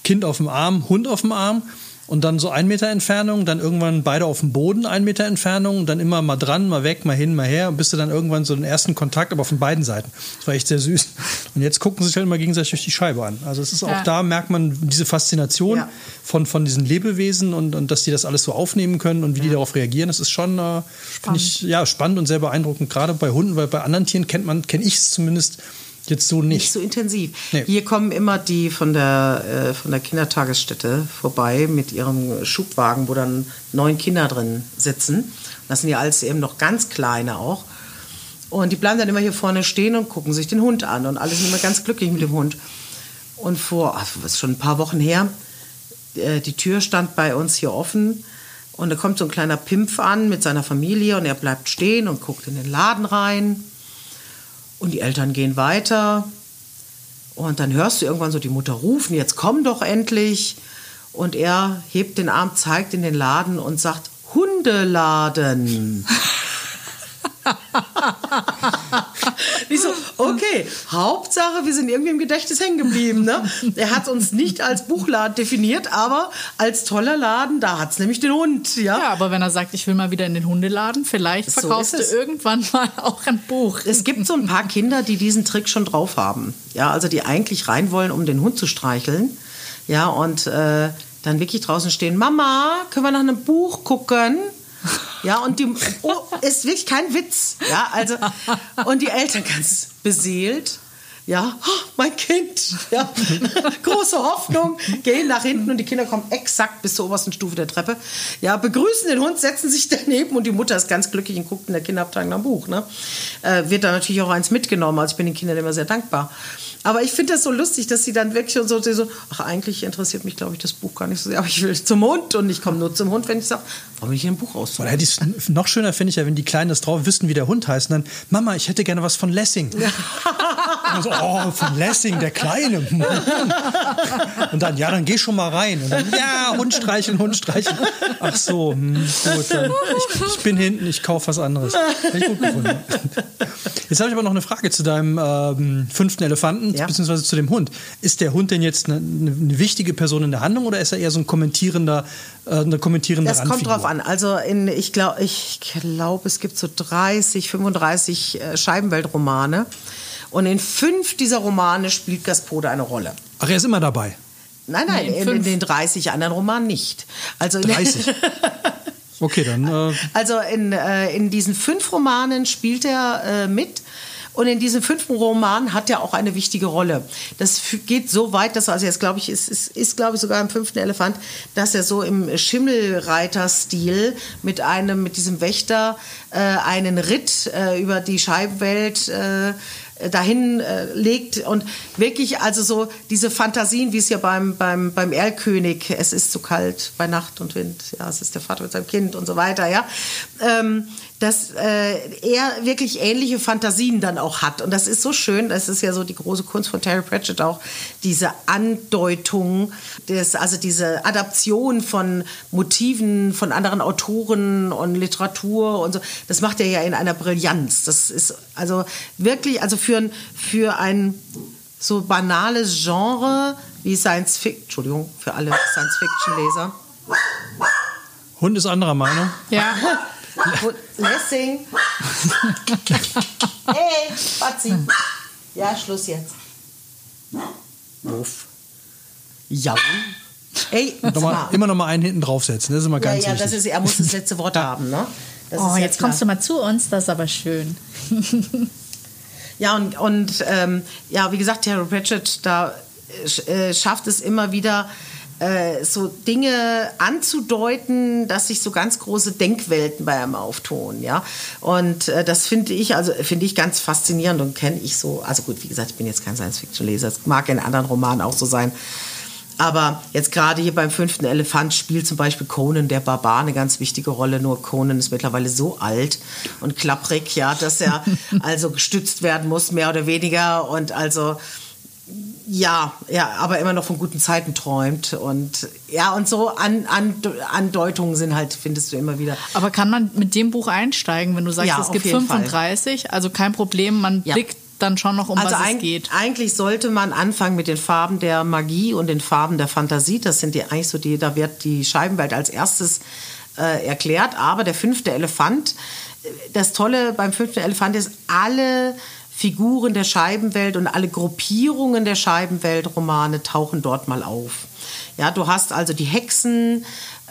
Kind auf dem Arm, Hund auf dem Arm und dann so ein Meter Entfernung, dann irgendwann beide auf dem Boden, ein Meter Entfernung, dann immer mal dran, mal weg, mal hin, mal her, und bis du dann irgendwann so den ersten Kontakt, aber von beiden Seiten. Das war echt sehr süß. Und jetzt gucken sie sich halt immer gegenseitig durch die Scheibe an. Also es ist auch ja. da, merkt man diese Faszination ja. von, von diesen Lebewesen und, und dass die das alles so aufnehmen können und wie ja. die darauf reagieren. Das ist schon, äh, finde ich, ja, spannend und sehr beeindruckend, gerade bei Hunden, weil bei anderen Tieren kennt man, kenne ich es zumindest Jetzt so nicht. Nicht so intensiv. Nee. Hier kommen immer die von der, äh, von der Kindertagesstätte vorbei mit ihrem Schubwagen, wo dann neun Kinder drin sitzen. Das sind ja alles eben noch ganz kleine auch. Und die bleiben dann immer hier vorne stehen und gucken sich den Hund an. Und alle sind immer ganz glücklich mit dem Hund. Und vor, ach, was ist schon ein paar Wochen her, äh, die Tür stand bei uns hier offen. Und da kommt so ein kleiner Pimpf an mit seiner Familie und er bleibt stehen und guckt in den Laden rein. Und die Eltern gehen weiter. Und dann hörst du irgendwann so die Mutter rufen, jetzt komm doch endlich. Und er hebt den Arm, zeigt in den Laden und sagt, Hundeladen. (laughs) (laughs) ich so, okay, Hauptsache, wir sind irgendwie im Gedächtnis hängen geblieben. Ne? Er hat uns nicht als Buchladen definiert, aber als toller Laden, da hat es nämlich den Hund. Ja? ja, aber wenn er sagt, ich will mal wieder in den Hundeladen, vielleicht verkaufst so du irgendwann mal auch ein Buch. Es gibt so ein paar Kinder, die diesen Trick schon drauf haben. Ja, also die eigentlich rein wollen, um den Hund zu streicheln. Ja, und äh, dann wirklich draußen stehen, Mama, können wir nach einem Buch gucken? Ja, und die oh, ist wirklich kein Witz. Ja, also und die Eltern ganz beseelt. Ja, oh, mein Kind. Ja, (laughs) große Hoffnung. Gehen nach hinten und die Kinder kommen exakt bis zur obersten Stufe der Treppe. Ja, begrüßen den Hund, setzen sich daneben und die Mutter ist ganz glücklich und guckt in der Kinderabteilung nach Buch. Ne? Äh, wird da natürlich auch eins mitgenommen. Also ich bin den Kindern immer sehr dankbar. Aber ich finde das so lustig, dass sie dann wirklich so, so ach, eigentlich interessiert mich, glaube ich, das Buch gar nicht so sehr, aber ich will zum Hund und ich komme nur zum Hund, wenn ich sage, warum will ich ein Buch raus? Oder noch schöner finde ich ja, wenn die Kleinen das drauf wissen, wie der Hund heißt, und dann, Mama, ich hätte gerne was von Lessing. Und so, oh, von Lessing, der Kleine. Und dann, ja, dann geh schon mal rein. Und dann, ja, Hund streicheln, Hund streicheln. Ach so, hm, gut, dann, ich, ich bin hinten, ich kaufe was anderes. Hätte ich gut gefunden. Jetzt habe ich aber noch eine Frage zu deinem ähm, fünften Elefanten, Ja. beziehungsweise zu dem Hund. Ist der Hund denn jetzt eine, eine wichtige Person in der Handlung oder ist er eher so ein kommentierender, äh, eine kommentierende Das kommt drauf an. Also in, ich glaube, ich glaub, es gibt so 30, 35 äh, Scheibenweltromane. Und in fünf dieser Romane spielt Gaspode eine Rolle. Ach, er ist immer dabei. Nein, nein, Nee, in in, in den 30 anderen Romanen nicht. Also in- 30. (laughs) Okay, dann. Äh, Also in, äh, in diesen fünf Romanen spielt er äh, mit. Und in diesen fünf Romanen hat er auch eine wichtige Rolle. Das geht so weit, dass er, also jetzt glaube ich, ist, ist, ist glaube ich sogar im fünften Elefant, dass er so im Schimmelreiter-Stil mit einem, mit diesem Wächter äh, einen Ritt äh, über die Scheibenwelt äh, dahin äh, legt. Und wirklich also so diese Fantasien, wie es ja beim, beim, beim Erlkönig, es ist zu kalt bei Nacht und Wind, ja, es ist der Vater mit seinem Kind und so weiter, ja, ähm, dass äh, er wirklich ähnliche Fantasien dann auch hat und das ist so schön, das ist ja so die große Kunst von Terry Pratchett auch, diese Andeutung, des, also diese Adaption von Motiven von anderen Autoren und Literatur und so, das macht er ja in einer Brillanz, das ist also wirklich, also für, ein- für ein so banales Genre wie Science Fiction, Entschuldigung, für alle Science-Fiction-Leser. Hund ist anderer Meinung. Ja. (laughs) Lessing. (laughs) hey, Batzi. Ja, Schluss jetzt. Uff. Ja. Ey, Nochmal, immer noch mal einen hinten draufsetzen. Das ist immer ja, ganz ja, das wichtig. ist, er muss das letzte Wort haben, ne? Das Oh, ist ja jetzt klar. kommst du mal zu uns, das ist aber schön. (laughs) Ja, und, und ähm, ja, wie gesagt, Terry Pratchett da äh, äh, schafft es immer wieder, äh, so Dinge anzudeuten, dass sich so ganz große Denkwelten bei einem auftun, ja. Und äh, das finde ich, also finde ich ganz faszinierend und kenne ich so. Also gut, wie gesagt, ich bin jetzt kein Science-Fiction-Leser, es mag in anderen Romanen auch so sein. Aber jetzt gerade hier beim fünften Elefant spielt zum Beispiel Conan der Barbar eine ganz wichtige Rolle. Nur Conan ist mittlerweile so alt und klapprig, ja, dass er (laughs) also gestützt werden muss, mehr oder weniger. Und also ja, ja, aber immer noch von guten Zeiten träumt. Und ja, und so an, an, Andeutungen sind halt, findest du immer wieder. Aber kann man mit dem Buch einsteigen, wenn du sagst, Ja, es gibt jeden Fall. 35? Also kein Problem, man Ja. blickt dann schon noch, um also was es geht. eigentlich sollte man anfangen mit den Farben der Magie und den Farben der Fantasie. Das sind die eigentlich so die, da wird die Scheibenwelt als erstes äh, erklärt. Aber der fünfte Elefant, äh, das Tolle beim fünften Elefant ist, alle Figuren der Scheibenwelt und alle Gruppierungen der Scheibenwelt-Romane tauchen dort mal auf. Ja, du hast also die Hexen,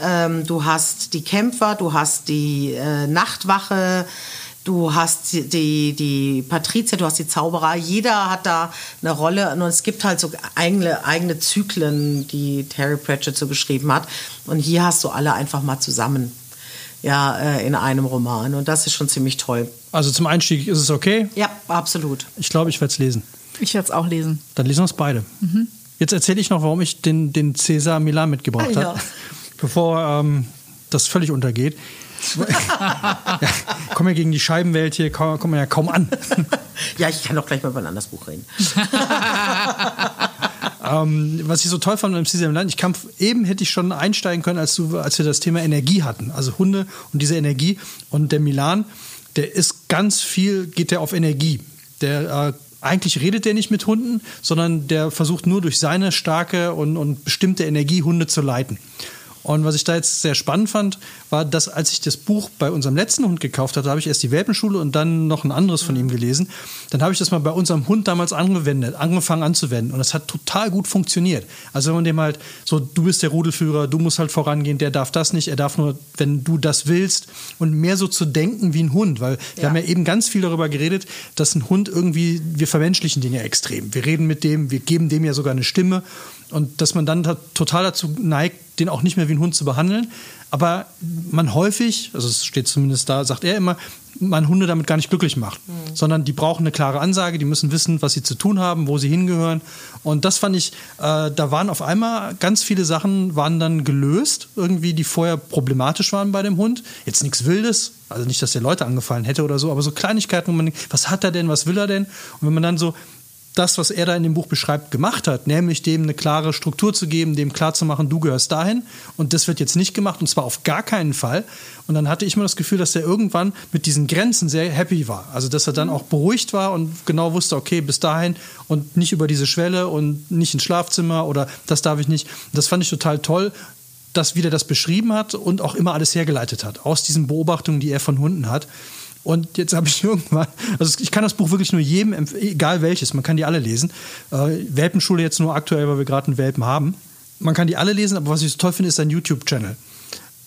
ähm, du hast die Kämpfer, du hast die äh, Nachtwache, Du hast die, die, Patrizier, du hast die Zauberer. Jeder hat da eine Rolle. Und es gibt halt so eigene, eigene Zyklen, die Terry Pratchett so geschrieben hat. Und hier hast du alle einfach mal zusammen. Ja, äh, in einem Roman. Und das ist schon ziemlich toll. Also zum Einstieg ist es okay. Ja, absolut. Ich glaube, ich werde es lesen. Ich werde es auch lesen. Dann lesen wir es beide. Jetzt erzähle ich noch, warum ich den, den Cäsar Milan mitgebracht Ah, ja. habe, bevor ähm, das völlig untergeht. ja, kommen ja gegen die Scheibenwelt hier, kommen wir ja kaum an. (laughs) Ja, ich kann doch gleich mal über ein anderes Buch reden. (laughs) Ähm, was ich so toll fand beim Cäsar Milan, ich kam, eben hätte ich schon einsteigen können, als, du, als wir das Thema Energie hatten. Also Hunde und diese Energie. Und der Milan, der ist ganz viel, geht der auf Energie. Der, äh, eigentlich redet der nicht mit Hunden, sondern der versucht nur durch seine starke und, und bestimmte Energie Hunde zu leiten. Und was ich da jetzt sehr spannend fand, war, dass als ich das Buch bei unserem letzten Hund gekauft hatte, habe ich erst die Welpenschule und dann noch ein anderes von ihm gelesen. Dann habe ich das mal bei unserem Hund damals angewendet, angefangen anzuwenden. Und das hat total gut funktioniert. Also wenn man dem halt so, du bist der Rudelführer, du musst halt vorangehen, der darf das nicht, er darf nur, wenn du das willst. Und mehr so zu denken wie ein Hund. Weil wir Ja. haben ja eben ganz viel darüber geredet, dass ein Hund irgendwie, wir vermenschlichen den ja extrem. Wir reden mit dem, wir geben dem ja sogar eine Stimme. Und dass man dann ta- total dazu neigt, den auch nicht mehr wie ein Hund zu behandeln. Aber man häufig, also es steht zumindest da, sagt er immer, man Hunde damit gar nicht glücklich macht. Sondern die brauchen eine klare Ansage, die müssen wissen, was sie zu tun haben, wo sie hingehören. Und das fand ich, äh, da waren auf einmal ganz viele Sachen, waren dann gelöst, irgendwie, die vorher problematisch waren bei dem Hund. Jetzt nichts Wildes, also nicht, dass der Leute angefallen hätte oder so, aber so Kleinigkeiten, wo man denkt, was hat er denn, was will er denn? Und wenn man dann so das, was er da in dem Buch beschreibt, gemacht hat, nämlich dem eine klare Struktur zu geben, dem klar zu machen, du gehörst dahin und das wird jetzt nicht gemacht und zwar auf gar keinen Fall. Und dann hatte ich immer das Gefühl, dass er irgendwann mit diesen Grenzen sehr happy war. Also dass er dann auch beruhigt war und genau wusste, okay, bis dahin und nicht über diese Schwelle und nicht ins Schlafzimmer oder das darf ich nicht. Das fand ich total toll dass wie der das beschrieben hat und auch immer alles hergeleitet hat aus diesen Beobachtungen, die er von Hunden hat. Und jetzt habe ich (laughs) irgendwann, also ich kann das Buch wirklich nur jedem, egal welches, man kann die alle lesen. Äh, Welpenschule jetzt nur aktuell, weil wir gerade einen Welpen haben. Man kann die alle lesen, aber was ich so toll finde, ist sein YouTube-Channel.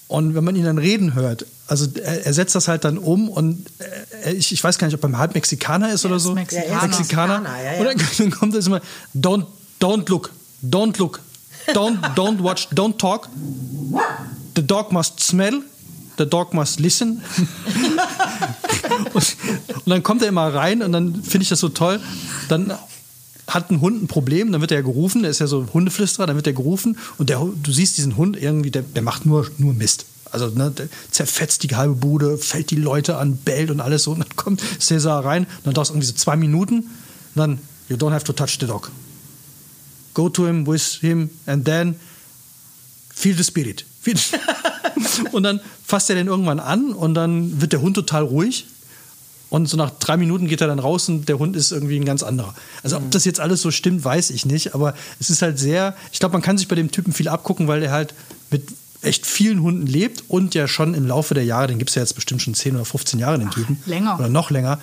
Und wenn man ihn dann reden hört, also er, er setzt das halt dann um und äh, ich, ich, weiß gar nicht, ob er halb Mexikaner ist er oder so. Mexikaner. Mexikaner. Ja, ja. Und dann (laughs) kommt es immer, don't, don't look, don't look, don't, don't watch, don't talk. The dog must smell, the dog must listen. (laughs) und, und, dann kommt er immer rein und dann finde ich das so toll. Dann hat ein Hund ein Problem, dann wird er gerufen, der ist ja so Hundeflüsterer, dann wird er gerufen und der, du siehst diesen Hund irgendwie, der, der macht nur, nur Mist. Also ne, zerfetzt die halbe Bude, fällt die Leute an, bellt und alles so. Und dann kommt Cäsar rein, und dann dauert es irgendwie so zwei Minuten. Und dann, you don't have to touch the dog. Go to him, with him, and then feel the spirit. (laughs) und dann fasst er den irgendwann an und dann wird der Hund total ruhig. Und so nach drei Minuten geht er dann raus und der Hund ist irgendwie ein ganz anderer. Also ob das jetzt alles so stimmt, weiß ich nicht. Aber es ist halt sehr, ich glaube, man kann sich bei dem Typen viel abgucken, weil der halt mit echt vielen Hunden lebt und ja schon im Laufe der Jahre, den gibt es ja jetzt bestimmt schon 10 oder 15 Jahre, den Typen. Ach, länger. Oder noch länger,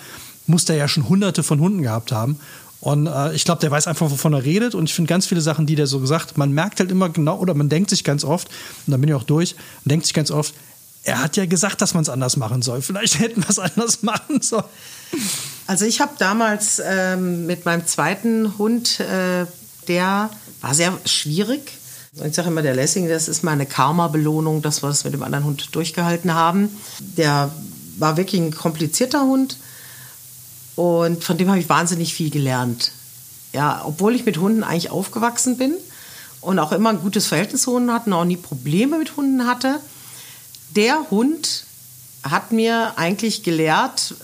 muss der ja schon hunderte von Hunden gehabt haben. Und äh, ich glaube, der weiß einfach, wovon er redet. Und ich finde ganz viele Sachen, die der so gesagt, man merkt halt immer genau, oder man denkt sich ganz oft, und dann bin ich auch durch, man denkt sich ganz oft, er hat ja gesagt, dass man es anders machen soll. Vielleicht hätten wir es anders (laughs) machen sollen. Also ich habe damals ähm, mit meinem zweiten Hund, äh, der war sehr schwierig. Ich sage immer, der Lessing, das ist meine Karma-Belohnung, dass wir das mit dem anderen Hund durchgehalten haben. Der war wirklich ein komplizierter Hund und von dem habe ich wahnsinnig viel gelernt. Ja, obwohl ich mit Hunden eigentlich aufgewachsen bin und auch immer ein gutes Verhältnis zu Hunden hatte und auch nie Probleme mit Hunden hatte. Der Hund hat mir eigentlich gelehrt,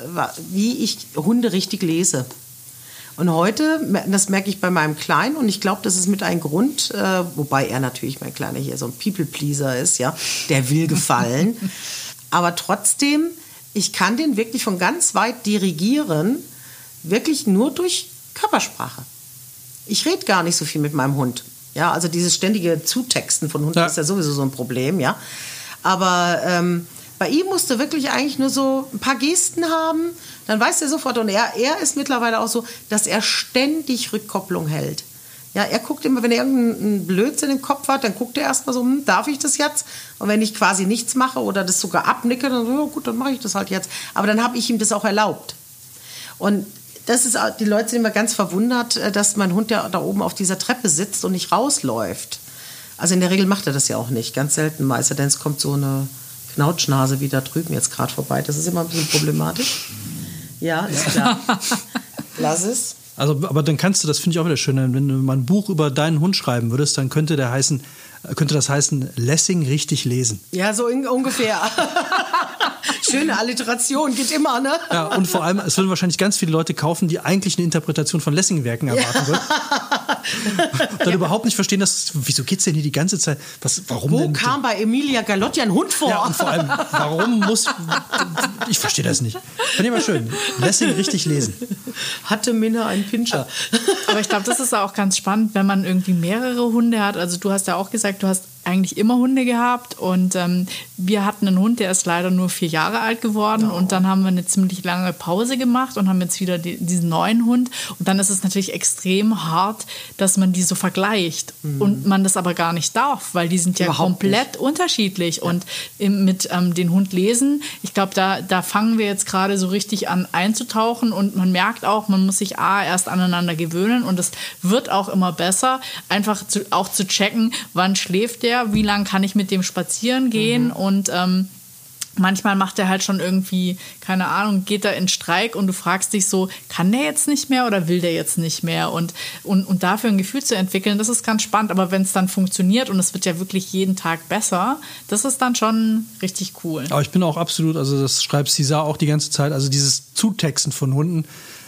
wie ich Hunde richtig lese. Und heute, das merke ich bei meinem Kleinen, und ich glaube, das ist mit ein Grund, äh, wobei er natürlich, mein Kleiner hier, so ein People-Pleaser ist, ja, der will gefallen. (laughs) Aber trotzdem ich kann den wirklich von ganz weit dirigieren, wirklich nur durch Körpersprache. Ich rede gar nicht so viel mit meinem Hund. Ja, also dieses ständige Zutexten von Hunden ja. ist ja sowieso so ein Problem, ja. Aber ähm, bei ihm musste wirklich eigentlich nur so ein paar Gesten haben, dann weiß er sofort. Und er, er ist mittlerweile auch so, dass er ständig Rückkopplung hält. Ja, er guckt immer, wenn er irgendeinen Blödsinn im Kopf hat, dann guckt er erstmal so, hm, darf ich das jetzt? Und wenn ich quasi nichts mache oder das sogar abnicke, dann so, ja, gut, dann mache ich das halt jetzt. Aber dann habe ich ihm das auch erlaubt. Und das ist, die Leute sind immer ganz verwundert, äh, dass mein Hund ja da oben auf dieser Treppe sitzt und nicht rausläuft. Also in der Regel macht er das ja auch nicht, ganz selten mal. denn es kommt so eine Knautschnase wie da drüben jetzt gerade vorbei. Das ist immer ein bisschen problematisch. Ja, ist klar. (laughs) Lass es. Also, aber dann kannst du, das finde ich auch wieder schön, wenn du mal ein Buch über deinen Hund schreiben würdest, dann könnte der heißen, könnte das heißen, Lessing richtig lesen. Ja, so ungefähr. (laughs) Schöne Alliteration, geht immer, ne? Ja, und vor allem, es würden wahrscheinlich ganz viele Leute kaufen, die eigentlich eine Interpretation von Lessing-Werken erwarten würden. (laughs) (laughs) dann ja. überhaupt nicht verstehen, dass, wieso geht es denn hier die ganze Zeit? Was, warum Wo denn? kam bei Emilia Galotti ein Hund vor? Ja, und vor allem, warum muss. Ich verstehe das nicht. Finde ich mal schön. Lessing richtig lesen. Hatte Minna einen Pinscher. Aber ich glaube, das ist auch ganz spannend, wenn man irgendwie mehrere Hunde hat. Also, du hast ja auch gesagt, du hast eigentlich immer Hunde gehabt und ähm, wir hatten einen Hund, der ist leider nur vier Jahre alt geworden oh. und dann haben wir eine ziemlich lange Pause gemacht und haben jetzt wieder die, diesen neuen Hund und dann ist es natürlich extrem hart, dass man die so vergleicht mhm. und man das aber gar nicht darf, weil die sind ja Überhaupt komplett nicht. unterschiedlich ja. und im, mit ähm, den Hund lesen, ich glaube, da, da fangen wir jetzt gerade so richtig an einzutauchen und man merkt auch, man muss sich A, erst aneinander gewöhnen und es wird auch immer besser, einfach zu, auch zu checken, wann schläft der, wie lange kann ich mit dem spazieren gehen mhm. und ähm, manchmal macht er halt schon irgendwie, keine Ahnung, geht er in Streik und du fragst dich so, kann der jetzt nicht mehr oder will der jetzt nicht mehr? Und, und, und dafür ein Gefühl zu entwickeln, das ist ganz spannend. Aber wenn es dann funktioniert und es wird ja wirklich jeden Tag besser, das ist dann schon richtig cool. Aber ich bin auch absolut, also das schreibt Cesar auch die ganze Zeit, also dieses Zutexten von Hunden.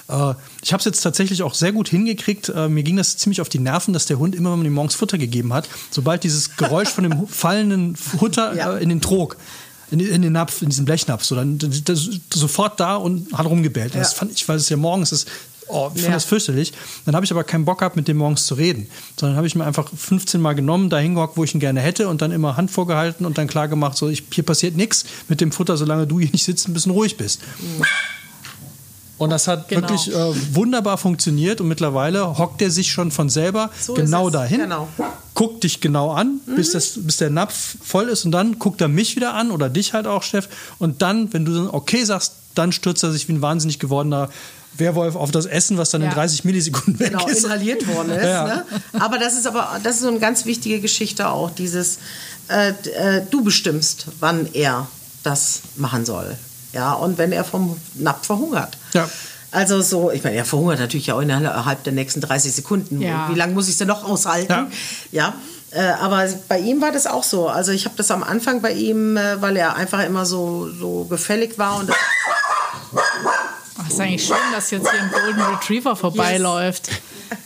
Äh, ich habe es jetzt tatsächlich auch sehr gut hingekriegt. Äh, mir ging das ziemlich auf die Nerven, dass der Hund immer, wenn man ihm morgens Futter gegeben hat, sobald dieses Geräusch von dem (laughs) fallenden Futter Ja. äh, in den Trog, in, in den Napf, in diesen Blechnapf, so dann das, sofort da und hat rumgebellt. Und Das Ja. fand ich, weil es ja morgens ist. Oh, ich fand Ja. das fürchterlich. Dann habe ich aber keinen Bock gehabt, mit dem morgens zu reden. Sondern habe ich mir einfach 15 Mal genommen, da hingehockt, wo ich ihn gerne hätte und dann immer Hand vorgehalten und dann klar gemacht, so, ich, hier passiert nichts mit dem Futter, solange du hier nicht sitzt und ein bisschen ruhig bist. Und das hat Genau. wirklich äh, wunderbar funktioniert und mittlerweile hockt er sich schon von selber So genau dahin, genau. guckt dich genau an, bis, das, bis der Napf voll ist und dann guckt er mich wieder an oder dich halt auch, Steff. Und dann, wenn du dann okay sagst, dann stürzt er sich wie ein wahnsinnig gewordener Werwolf auf das Essen, was dann in Ja. 30 Millisekunden weg genau, ist. inhaliert worden ist. (laughs) Ja. Ne? Aber das ist aber das ist so eine ganz wichtige Geschichte auch, dieses äh, äh, du bestimmst, wann er das machen soll. Ja, und wenn er vom Napf verhungert. Ja. Also so, ich meine, er verhungert natürlich auch innerhalb der nächsten 30 Sekunden. Ja. Wie lange muss ich es denn noch aushalten? Ja. Äh, aber bei ihm war das auch so. Also ich habe das am Anfang bei ihm, äh, weil er einfach immer so, so gefällig war und das Ach, ist eigentlich schön, dass jetzt hier ein Golden Retriever vorbeiläuft.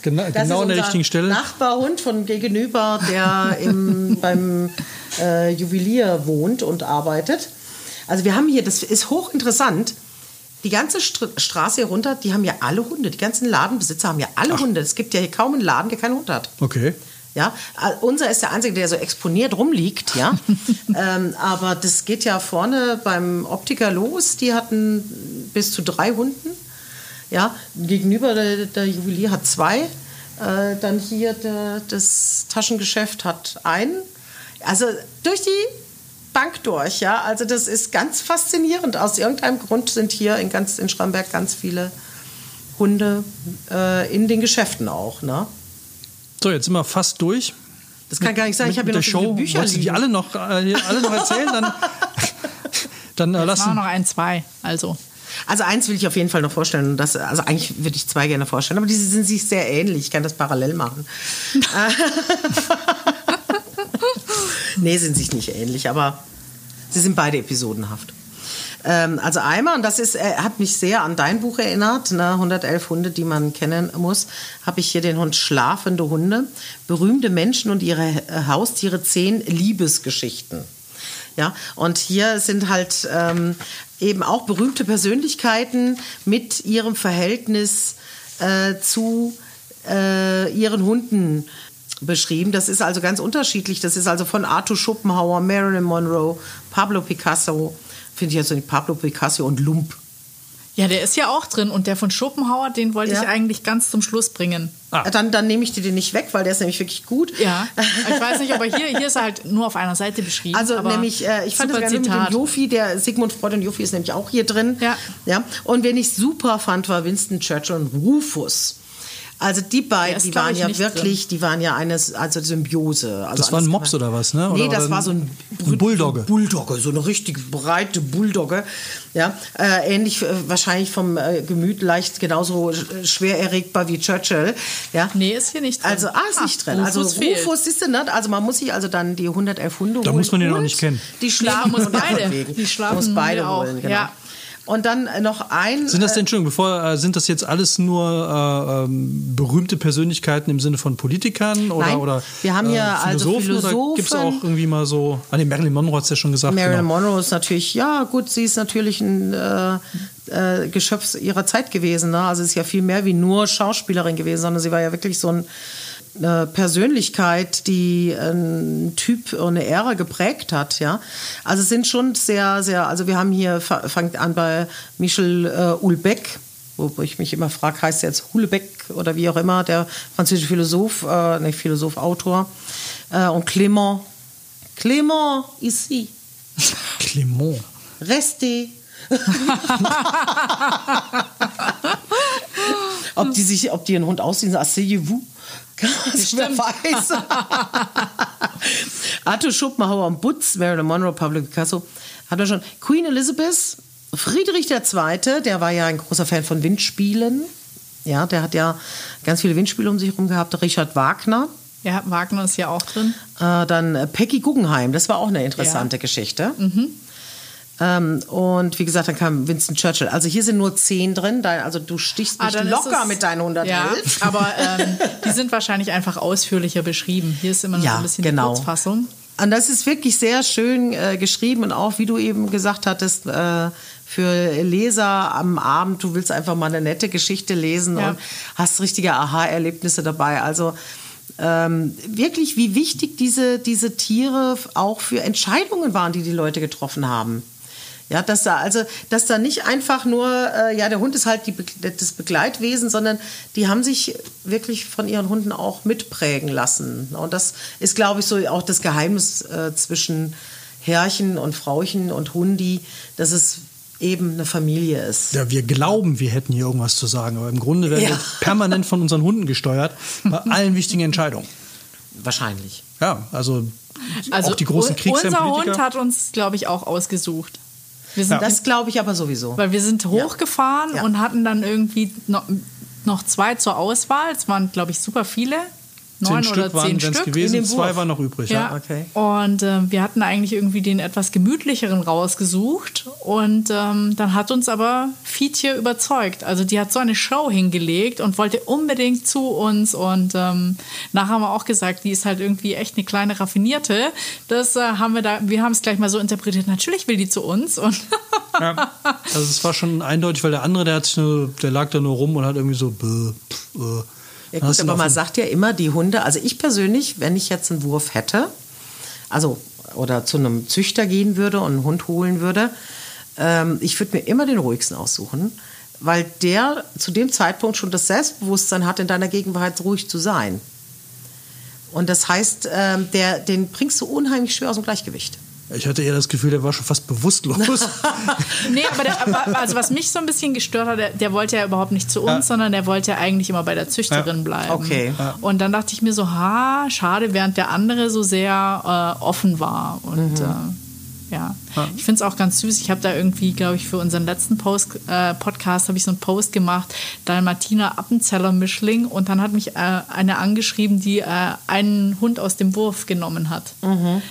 Genau, Das genau ist an der richtigen Stelle. Nachbarhund von gegenüber, der im, (laughs) beim äh, Juwelier wohnt und arbeitet. Also wir haben hier, das ist hochinteressant, die ganze Str Straße hier runter, die haben ja alle Hunde. Die ganzen Ladenbesitzer haben ja alle Hunde. Es gibt ja hier kaum einen Laden, der keinen Hund hat. Okay. Ja, äh, unser ist der einzige, der so exponiert rumliegt, ja. (laughs) ähm, aber das geht ja vorne beim Optiker los. Die hatten bis zu drei Hunden. Ja, gegenüber der, der Juwelier hat zwei. Äh, dann hier der, das Taschengeschäft hat einen. Also durch die Bank durch, ja. Also das ist ganz faszinierend. Aus irgendeinem Grund sind hier in, ganz, in Schramberg ganz viele Hunde äh, in den Geschäften auch, ne? So, jetzt sind wir fast durch. Das kann gar nicht sein. Ich habe mit hier noch Show. Bücher Wolltest du die liegen. alle noch, äh, die alle noch erzählen? Dann, (laughs) dann äh, Machen wir lassen. noch ein, zwei. Also. Also eins will ich auf jeden Fall noch vorstellen. und Das, also eigentlich würde ich zwei gerne vorstellen, aber die sind sich sehr ähnlich. Ich kann das parallel machen. (laughs) (laughs) nee, sind sich nicht ähnlich, aber sie sind beide episodenhaft. Ähm, also einmal, und das ist, äh, hat mich sehr an dein Buch erinnert, ne, 111 Hunde, die man kennen muss, habe ich hier den Hund Schlafende Hunde, berühmte Menschen und ihre äh, Haustiere, zehn Liebesgeschichten. Ja, und hier sind halt ähm, eben auch berühmte Persönlichkeiten mit ihrem Verhältnis äh, zu äh, ihren Hunden beschrieben. Das ist also ganz unterschiedlich. Das ist also von Arthur Schopenhauer, Marilyn Monroe, Pablo Picasso, finde ich jetzt nicht Pablo Picasso und Lump. Ja, der ist ja auch drin und der von Schopenhauer, den wollte Ja. ich eigentlich ganz zum Schluss bringen. Ah. Dann, dann nehme ich dir den nicht weg, weil der ist nämlich wirklich gut. Ja, ich weiß nicht, aber hier, hier ist er halt nur auf einer Seite beschrieben. Also aber nämlich, äh, ich fand das super gerne mit dem Zitat. Jofi, der Sigmund Freud und Jofi ist nämlich auch hier drin. Ja. ja. Und wen ich super fand, war Winston Churchill und Rufus. Also die beiden, ist, die waren ja wirklich, die waren ja eines, also Symbiose. Also Das war ein alles Mops oder was, ne? Nee, Oder- das oder war so ein, ein Bulldogge. Bulldogge, so eine richtig breite Bulldogge. Ja, äh, ähnlich äh, wahrscheinlich vom äh, Gemüt leicht genauso äh, schwer erregbar wie Churchill. Ja. Nee, ist hier nicht drin. Also, ah, ist nicht drin. also Rufus fehlt. Rufus ist ne? Also man muss sich also dann die 111 Hunde Da holen. muss man den auch nicht kennen. Die schlafen muss (laughs) und beide. Die schlafen muss beide auch, holen, genau. ja. Und dann äh, noch ein. Sind das äh, denn, Entschuldigung, bevor, äh, sind das jetzt alles nur äh, ähm, berühmte Persönlichkeiten im Sinne von Politikern oder, Nein, oder wir haben hier also Philosophen, oder gibt es Philosophen. auch irgendwie mal so, ah nee, Marilyn Monroe hat es ja schon gesagt. Marilyn genau. Monroe ist natürlich, ja gut, sie ist natürlich ein äh, äh, Geschöpf ihrer Zeit gewesen. Ne? Also sie ist ja viel mehr wie nur Schauspielerin gewesen, sondern sie war ja wirklich so ein eine Persönlichkeit, die einen Typ eine Ära geprägt hat, ja. Also es sind schon sehr, sehr, also wir haben hier, fa- fängt an bei Michel äh, Houellebecq, wo ich mich immer frage, heißt er jetzt Houellebecq oder wie auch immer, der französische Philosoph, äh, nicht Philosoph, Autor, äh, und Clément, Clément ici, (laughs) Clément. restez. (laughs) ob die sich, ob die einen Hund aussehen, asseyez-vous. Also, wer weiß. Arthur Schopenhauer und Butz, Marilyn Monroe, Pablo Picasso, hat man schon. Queen Elizabeth, Friedrich II., der war ja ein großer Fan von Windspielen. Ja, der hat ja ganz viele Windspiele um sich herum gehabt. Richard Wagner. Ja, Wagner ist ja auch drin. Äh, dann Peggy Guggenheim, das war auch eine interessante Ja. Geschichte. Ähm, und wie gesagt, dann kam Winston Churchill. Also hier sind nur zehn drin, also du stichst mich Ah, dann ist locker es- mit deinen 111. Ja, (laughs) aber ähm, die sind wahrscheinlich einfach ausführlicher beschrieben. Hier ist immer noch Ja, ein bisschen genau. die Kurzfassung. Und das ist wirklich sehr schön äh, geschrieben und auch, wie du eben gesagt hattest, äh, für Leser am Abend, du willst einfach mal eine nette Geschichte lesen Ja. und hast richtige Aha-Erlebnisse dabei. Also ähm, wirklich, wie wichtig diese, diese Tiere auch für Entscheidungen waren, die die Leute getroffen haben. Ja, dass da also, dass da nicht einfach nur, äh, ja, der Hund ist halt die, Be- das Begleitwesen, sondern die haben sich wirklich von ihren Hunden auch mitprägen lassen. Und das ist, glaube ich, so auch das Geheimnis äh, zwischen Herrchen und Frauchen und Hundi, dass es eben eine Familie ist. Ja, wir glauben, wir hätten hier irgendwas zu sagen, aber im Grunde werden Ja. wir permanent von unseren Hunden gesteuert bei (laughs) allen wichtigen Entscheidungen. Wahrscheinlich. Ja, also, Also auch die großen Kriegsherren unser Hund hat uns, glaube ich, auch ausgesucht. Wir sind, Das glaube ich aber sowieso. weil wir sind hochgefahren Ja. und hatten dann irgendwie noch, noch zwei zur Auswahl. Es waren, glaube ich, super viele. Neun zehn oder Stück waren zehn Stück. gewesen, zwei waren noch übrig. Ja, Ja. okay. und äh, wir hatten eigentlich irgendwie den etwas gemütlicheren rausgesucht und ähm, dann hat uns aber Fietje überzeugt. Also die hat so eine Show hingelegt und wollte unbedingt zu uns und ähm, nachher haben wir auch gesagt, die ist halt irgendwie echt eine kleine Raffinierte. Das äh, haben wir da, wir haben es gleich mal so interpretiert. Natürlich will die zu uns und Ja. (laughs) Also es war schon eindeutig, weil der andere, der hat sich nur, der lag da nur rum und hat irgendwie so. Bäh, pff, äh. Ja gut, aber man sagt ja immer, die Hunde, also ich persönlich, wenn ich jetzt einen Wurf hätte, also oder zu einem Züchter gehen würde und einen Hund holen würde, ähm, ich würde mir immer den ruhigsten aussuchen, weil der zu dem Zeitpunkt schon das Selbstbewusstsein hat, in deiner Gegenwart ruhig zu sein. Und das heißt, ähm, der, den bringst du unheimlich schwer aus dem Gleichgewicht. Ich hatte eher das Gefühl, der war schon fast bewusstlos. (laughs) Nee, aber, der, aber also was mich so ein bisschen gestört hat, der, der wollte ja überhaupt nicht zu uns, sondern der wollte ja eigentlich immer bei der Züchterin Ja. bleiben. Okay. Ja. Und dann dachte ich mir so, ha, schade, während der andere so sehr äh, offen war. Und Mhm. äh, ja. Ich finde es auch ganz süß. Ich habe da irgendwie, glaube ich, für unseren letzten Post, äh, Podcast habe ich so einen Post gemacht, Dalmatiner Appenzeller Mischling. Und dann hat mich äh, eine angeschrieben, die äh, einen Hund aus dem Wurf genommen hat.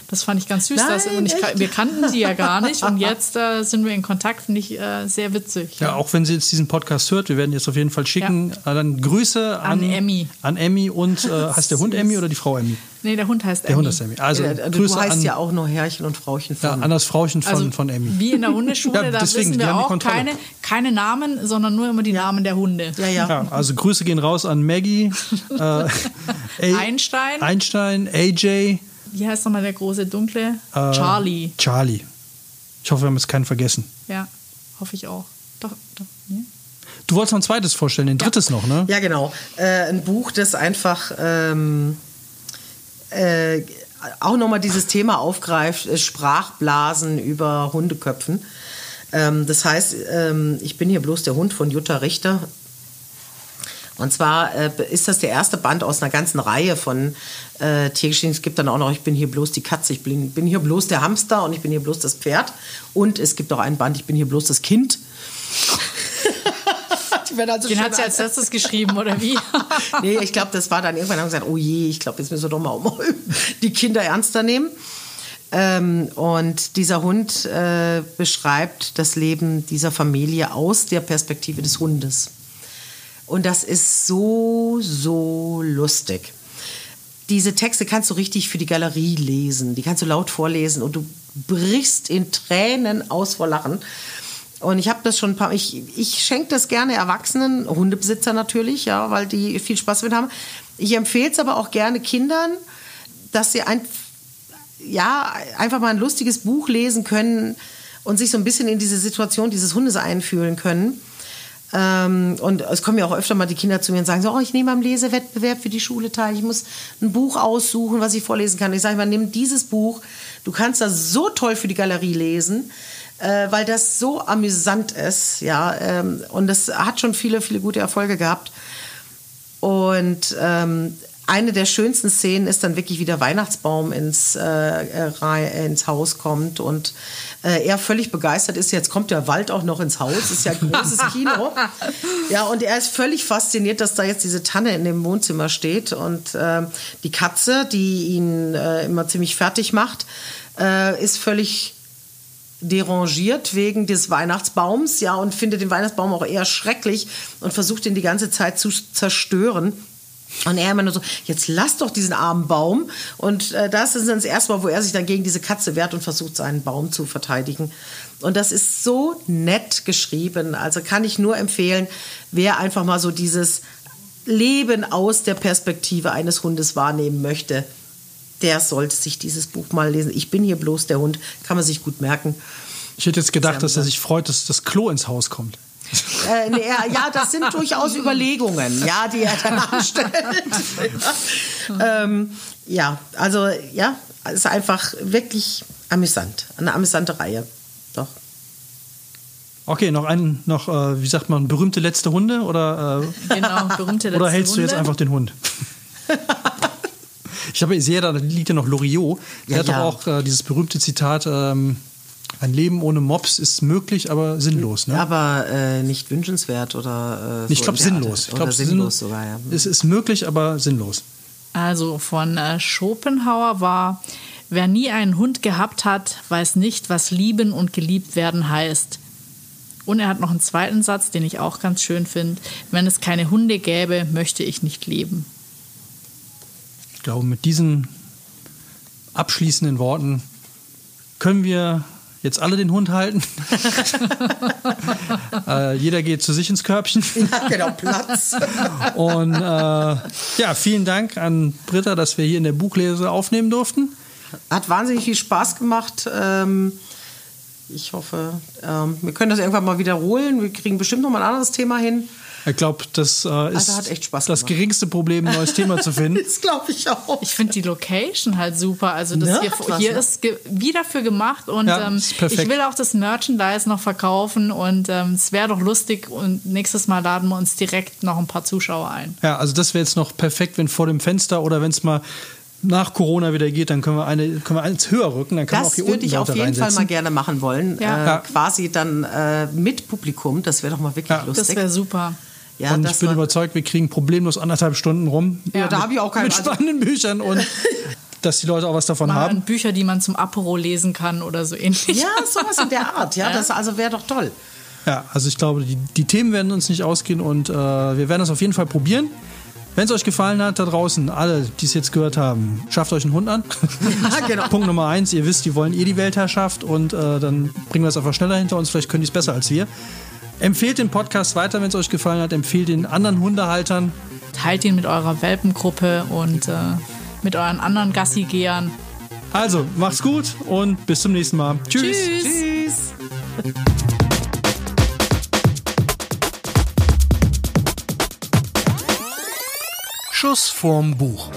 Das fand ich ganz süß. das, Mhm. Nein, und ich, wir kannten die ja gar nicht. Und (laughs) jetzt äh, sind wir in Kontakt, finde ich äh, sehr witzig. Ja, auch wenn sie jetzt diesen Podcast hört, wir werden jetzt auf jeden Fall schicken. Äh, Dann Grüße an, An Emmy. An Emmy und äh, (laughs) heißt der Hund Emmy oder die Frau Emmy? Nee, der Hund heißt Der Emmy. Hund ist Emmy. Also Ja, du Grüße heißt an, ja auch nur Herrchen und Frauchen ja, von. an Frauchen von, Also von Emmy. wie in der Hundeschule, Ja, da deswegen, wissen wir auch keine, keine Namen, sondern nur immer die Namen der Hunde. ja, ja. Ja, also Grüße gehen raus an Maggie, äh, (laughs) A- Einstein. Einstein, AJ, Wie heißt nochmal der große dunkle? äh, Charlie. Charlie. Ich hoffe, wir haben jetzt keinen vergessen. Ja, hoffe ich auch. Doch, doch. Nee? Du wolltest noch ein zweites vorstellen, ein drittes noch, ne? Ja, genau. Äh, ein Buch, das einfach ähm, äh, auch nochmal dieses Thema aufgreift, äh, Sprachblasen über Hundeköpfen. Ähm, das heißt, ähm, ich bin hier bloß der Hund von Jutta Richter. Und zwar äh, ist das der erste Band aus einer ganzen Reihe von äh, Tiergeschichten. Es gibt dann auch noch, ich bin hier bloß die Katze, ich bin, bin hier bloß der Hamster und ich bin hier bloß das Pferd. Und es gibt auch einen Band, ich bin hier bloß das Kind. Die werden also Den schön hat sie als letztes geschrieben, oder wie? (laughs) nee, ich glaube, das war dann irgendwann, haben gesagt, oh je, ich glaube, jetzt müssen wir doch mal (laughs) die Kinder ernster nehmen. Ähm, und dieser Hund äh, beschreibt das Leben dieser Familie aus der Perspektive des Hundes. Und das ist so, so lustig. Diese Texte kannst du richtig für die Galerie lesen. Die kannst du laut vorlesen und du brichst in Tränen aus vor Lachen. Und ich habe das schon ein paar ich, ich schenke das gerne Erwachsenen, Hundebesitzer natürlich, ja, weil die viel Spaß mit haben. Ich empfehle es aber auch gerne Kindern, dass sie ein, ja, einfach mal ein lustiges Buch lesen können und sich so ein bisschen in diese Situation dieses Hundes einfühlen können. Ähm, und es kommen ja auch öfter mal die Kinder zu mir und sagen so, oh, ich nehme am Lesewettbewerb für die Schule teil, ich muss ein Buch aussuchen, was ich vorlesen kann. Ich sage mal, nimm dieses Buch, du kannst das so toll für die Galerie lesen, äh, weil das so amüsant ist, ja, ähm, und das hat schon viele, viele gute Erfolge gehabt. Und ähm, eine der schönsten Szenen ist dann wirklich, wie der Weihnachtsbaum ins, äh, ins Haus kommt und äh, er völlig begeistert ist. Jetzt kommt der Wald auch noch ins Haus, ist ja ein großes (laughs) Kino. Ja, und er ist völlig fasziniert, dass da jetzt diese Tanne in dem Wohnzimmer steht und äh, die Katze, die ihn äh, immer ziemlich fertig macht, äh, ist völlig derangiert wegen des Weihnachtsbaums, ja, und findet den Weihnachtsbaum auch eher schrecklich und versucht ihn die ganze Zeit zu zerstören. Und er immer nur so, jetzt lass doch diesen armen Baum. Und äh, das ist dann das erste Mal, wo er sich dann gegen diese Katze wehrt und versucht, seinen Baum zu verteidigen. Und das ist so nett geschrieben. Also kann ich nur empfehlen, wer einfach mal so dieses Leben aus der Perspektive eines Hundes wahrnehmen möchte, der sollte sich dieses Buch mal lesen. Ich bin hier bloß der Hund, kann man sich gut merken. Ich hätte jetzt gedacht, dass er sich freut, dass das Klo ins Haus kommt. Äh, nee, ja, das sind (laughs) durchaus Überlegungen, ja, die er dann anstellt. ja. (laughs) Ähm, ja, also ja, es ist einfach wirklich amüsant, eine amüsante Reihe, doch. Okay, noch ein, noch, äh, wie sagt man, berühmte letzte Hunde oder? Äh, genau, berühmte letzte Oder hältst du jetzt Hunde? einfach den Hund? (laughs) ich habe, ich sehe da liegt ja noch Loriot. Der Ja, hat ja. doch auch äh, dieses berühmte Zitat: ähm, Ein Leben ohne Mops ist möglich, aber sinnlos. Ne? Aber äh, nicht wünschenswert oder äh, ich so glaube sinnlos. Ich Oder glaube sinnlos sogar, ja. Es ist möglich, aber sinnlos. Also von äh, Schopenhauer war, wer nie einen Hund gehabt hat, weiß nicht, was lieben und geliebt werden heißt. Und er hat noch einen zweiten Satz, den ich auch ganz schön finde. Wenn es keine Hunde gäbe, möchte ich nicht leben. Ich glaube, mit diesen abschließenden Worten können wir jetzt alle den Hund halten. (laughs) äh, jeder geht zu sich ins Körbchen. Ja, genau, Platz. Und äh, ja, vielen Dank an Britta, dass wir hier in der Buchlese aufnehmen durften. Hat wahnsinnig viel Spaß gemacht. Ähm, ich hoffe, ähm, wir können das irgendwann mal wiederholen. Wir kriegen bestimmt noch mal ein anderes Thema hin. Ich glaube, das äh, ist hat echt Spaß das gemacht. geringste Problem, ein neues Thema zu finden. (laughs) Das glaube ich auch. Ich finde die Location halt super. Also das Ne? hier, hier ne? ist ge- wie dafür gemacht und Ja, ähm, ist perfekt. ich will auch das Merchandise noch verkaufen und ähm, es wäre doch lustig und nächstes Mal laden wir uns direkt noch ein paar Zuschauer ein. Ja, also das wäre jetzt noch perfekt, wenn vor dem Fenster oder wenn es mal nach Corona wieder geht, dann können wir eine können wir eins höher rücken, dann können wir auch Das hier würde unten ich auf jeden Fall mal reinsetzen. gerne machen wollen. Ja. Äh, Ja. Quasi dann äh, mit Publikum. Das wäre doch mal wirklich Ja. lustig. Das wäre super. Ja, und ich bin überzeugt, wir kriegen problemlos anderthalb Stunden rum. Ja, da habe ich auch keinen Mit also, spannenden Büchern und (laughs) dass die Leute auch was davon Mal haben. Bücher, die man zum Apero lesen kann oder so ähnlich. Ja, sowas in der Art. Ja, (laughs) das also wäre doch toll. Ja, also ich glaube, die, die Themen werden uns nicht ausgehen und äh, wir werden das auf jeden Fall probieren. Wenn es euch gefallen hat, da draußen, alle, die es jetzt gehört haben, schafft euch einen Hund an. (laughs) Ja, genau. Punkt Nummer eins, ihr wisst, die wollen eh die Weltherrschaft und äh, dann bringen wir es einfach schneller hinter uns. Vielleicht können die es besser als wir. Empfehlt den Podcast weiter, wenn es euch gefallen hat. Empfehlt den anderen Hundehaltern. Teilt ihn mit eurer Welpengruppe und äh, mit euren anderen Gassigehern. Also, macht's gut und bis zum nächsten Mal. Tschüss. Tschüss. Tschüss. Schuss vorm Buch.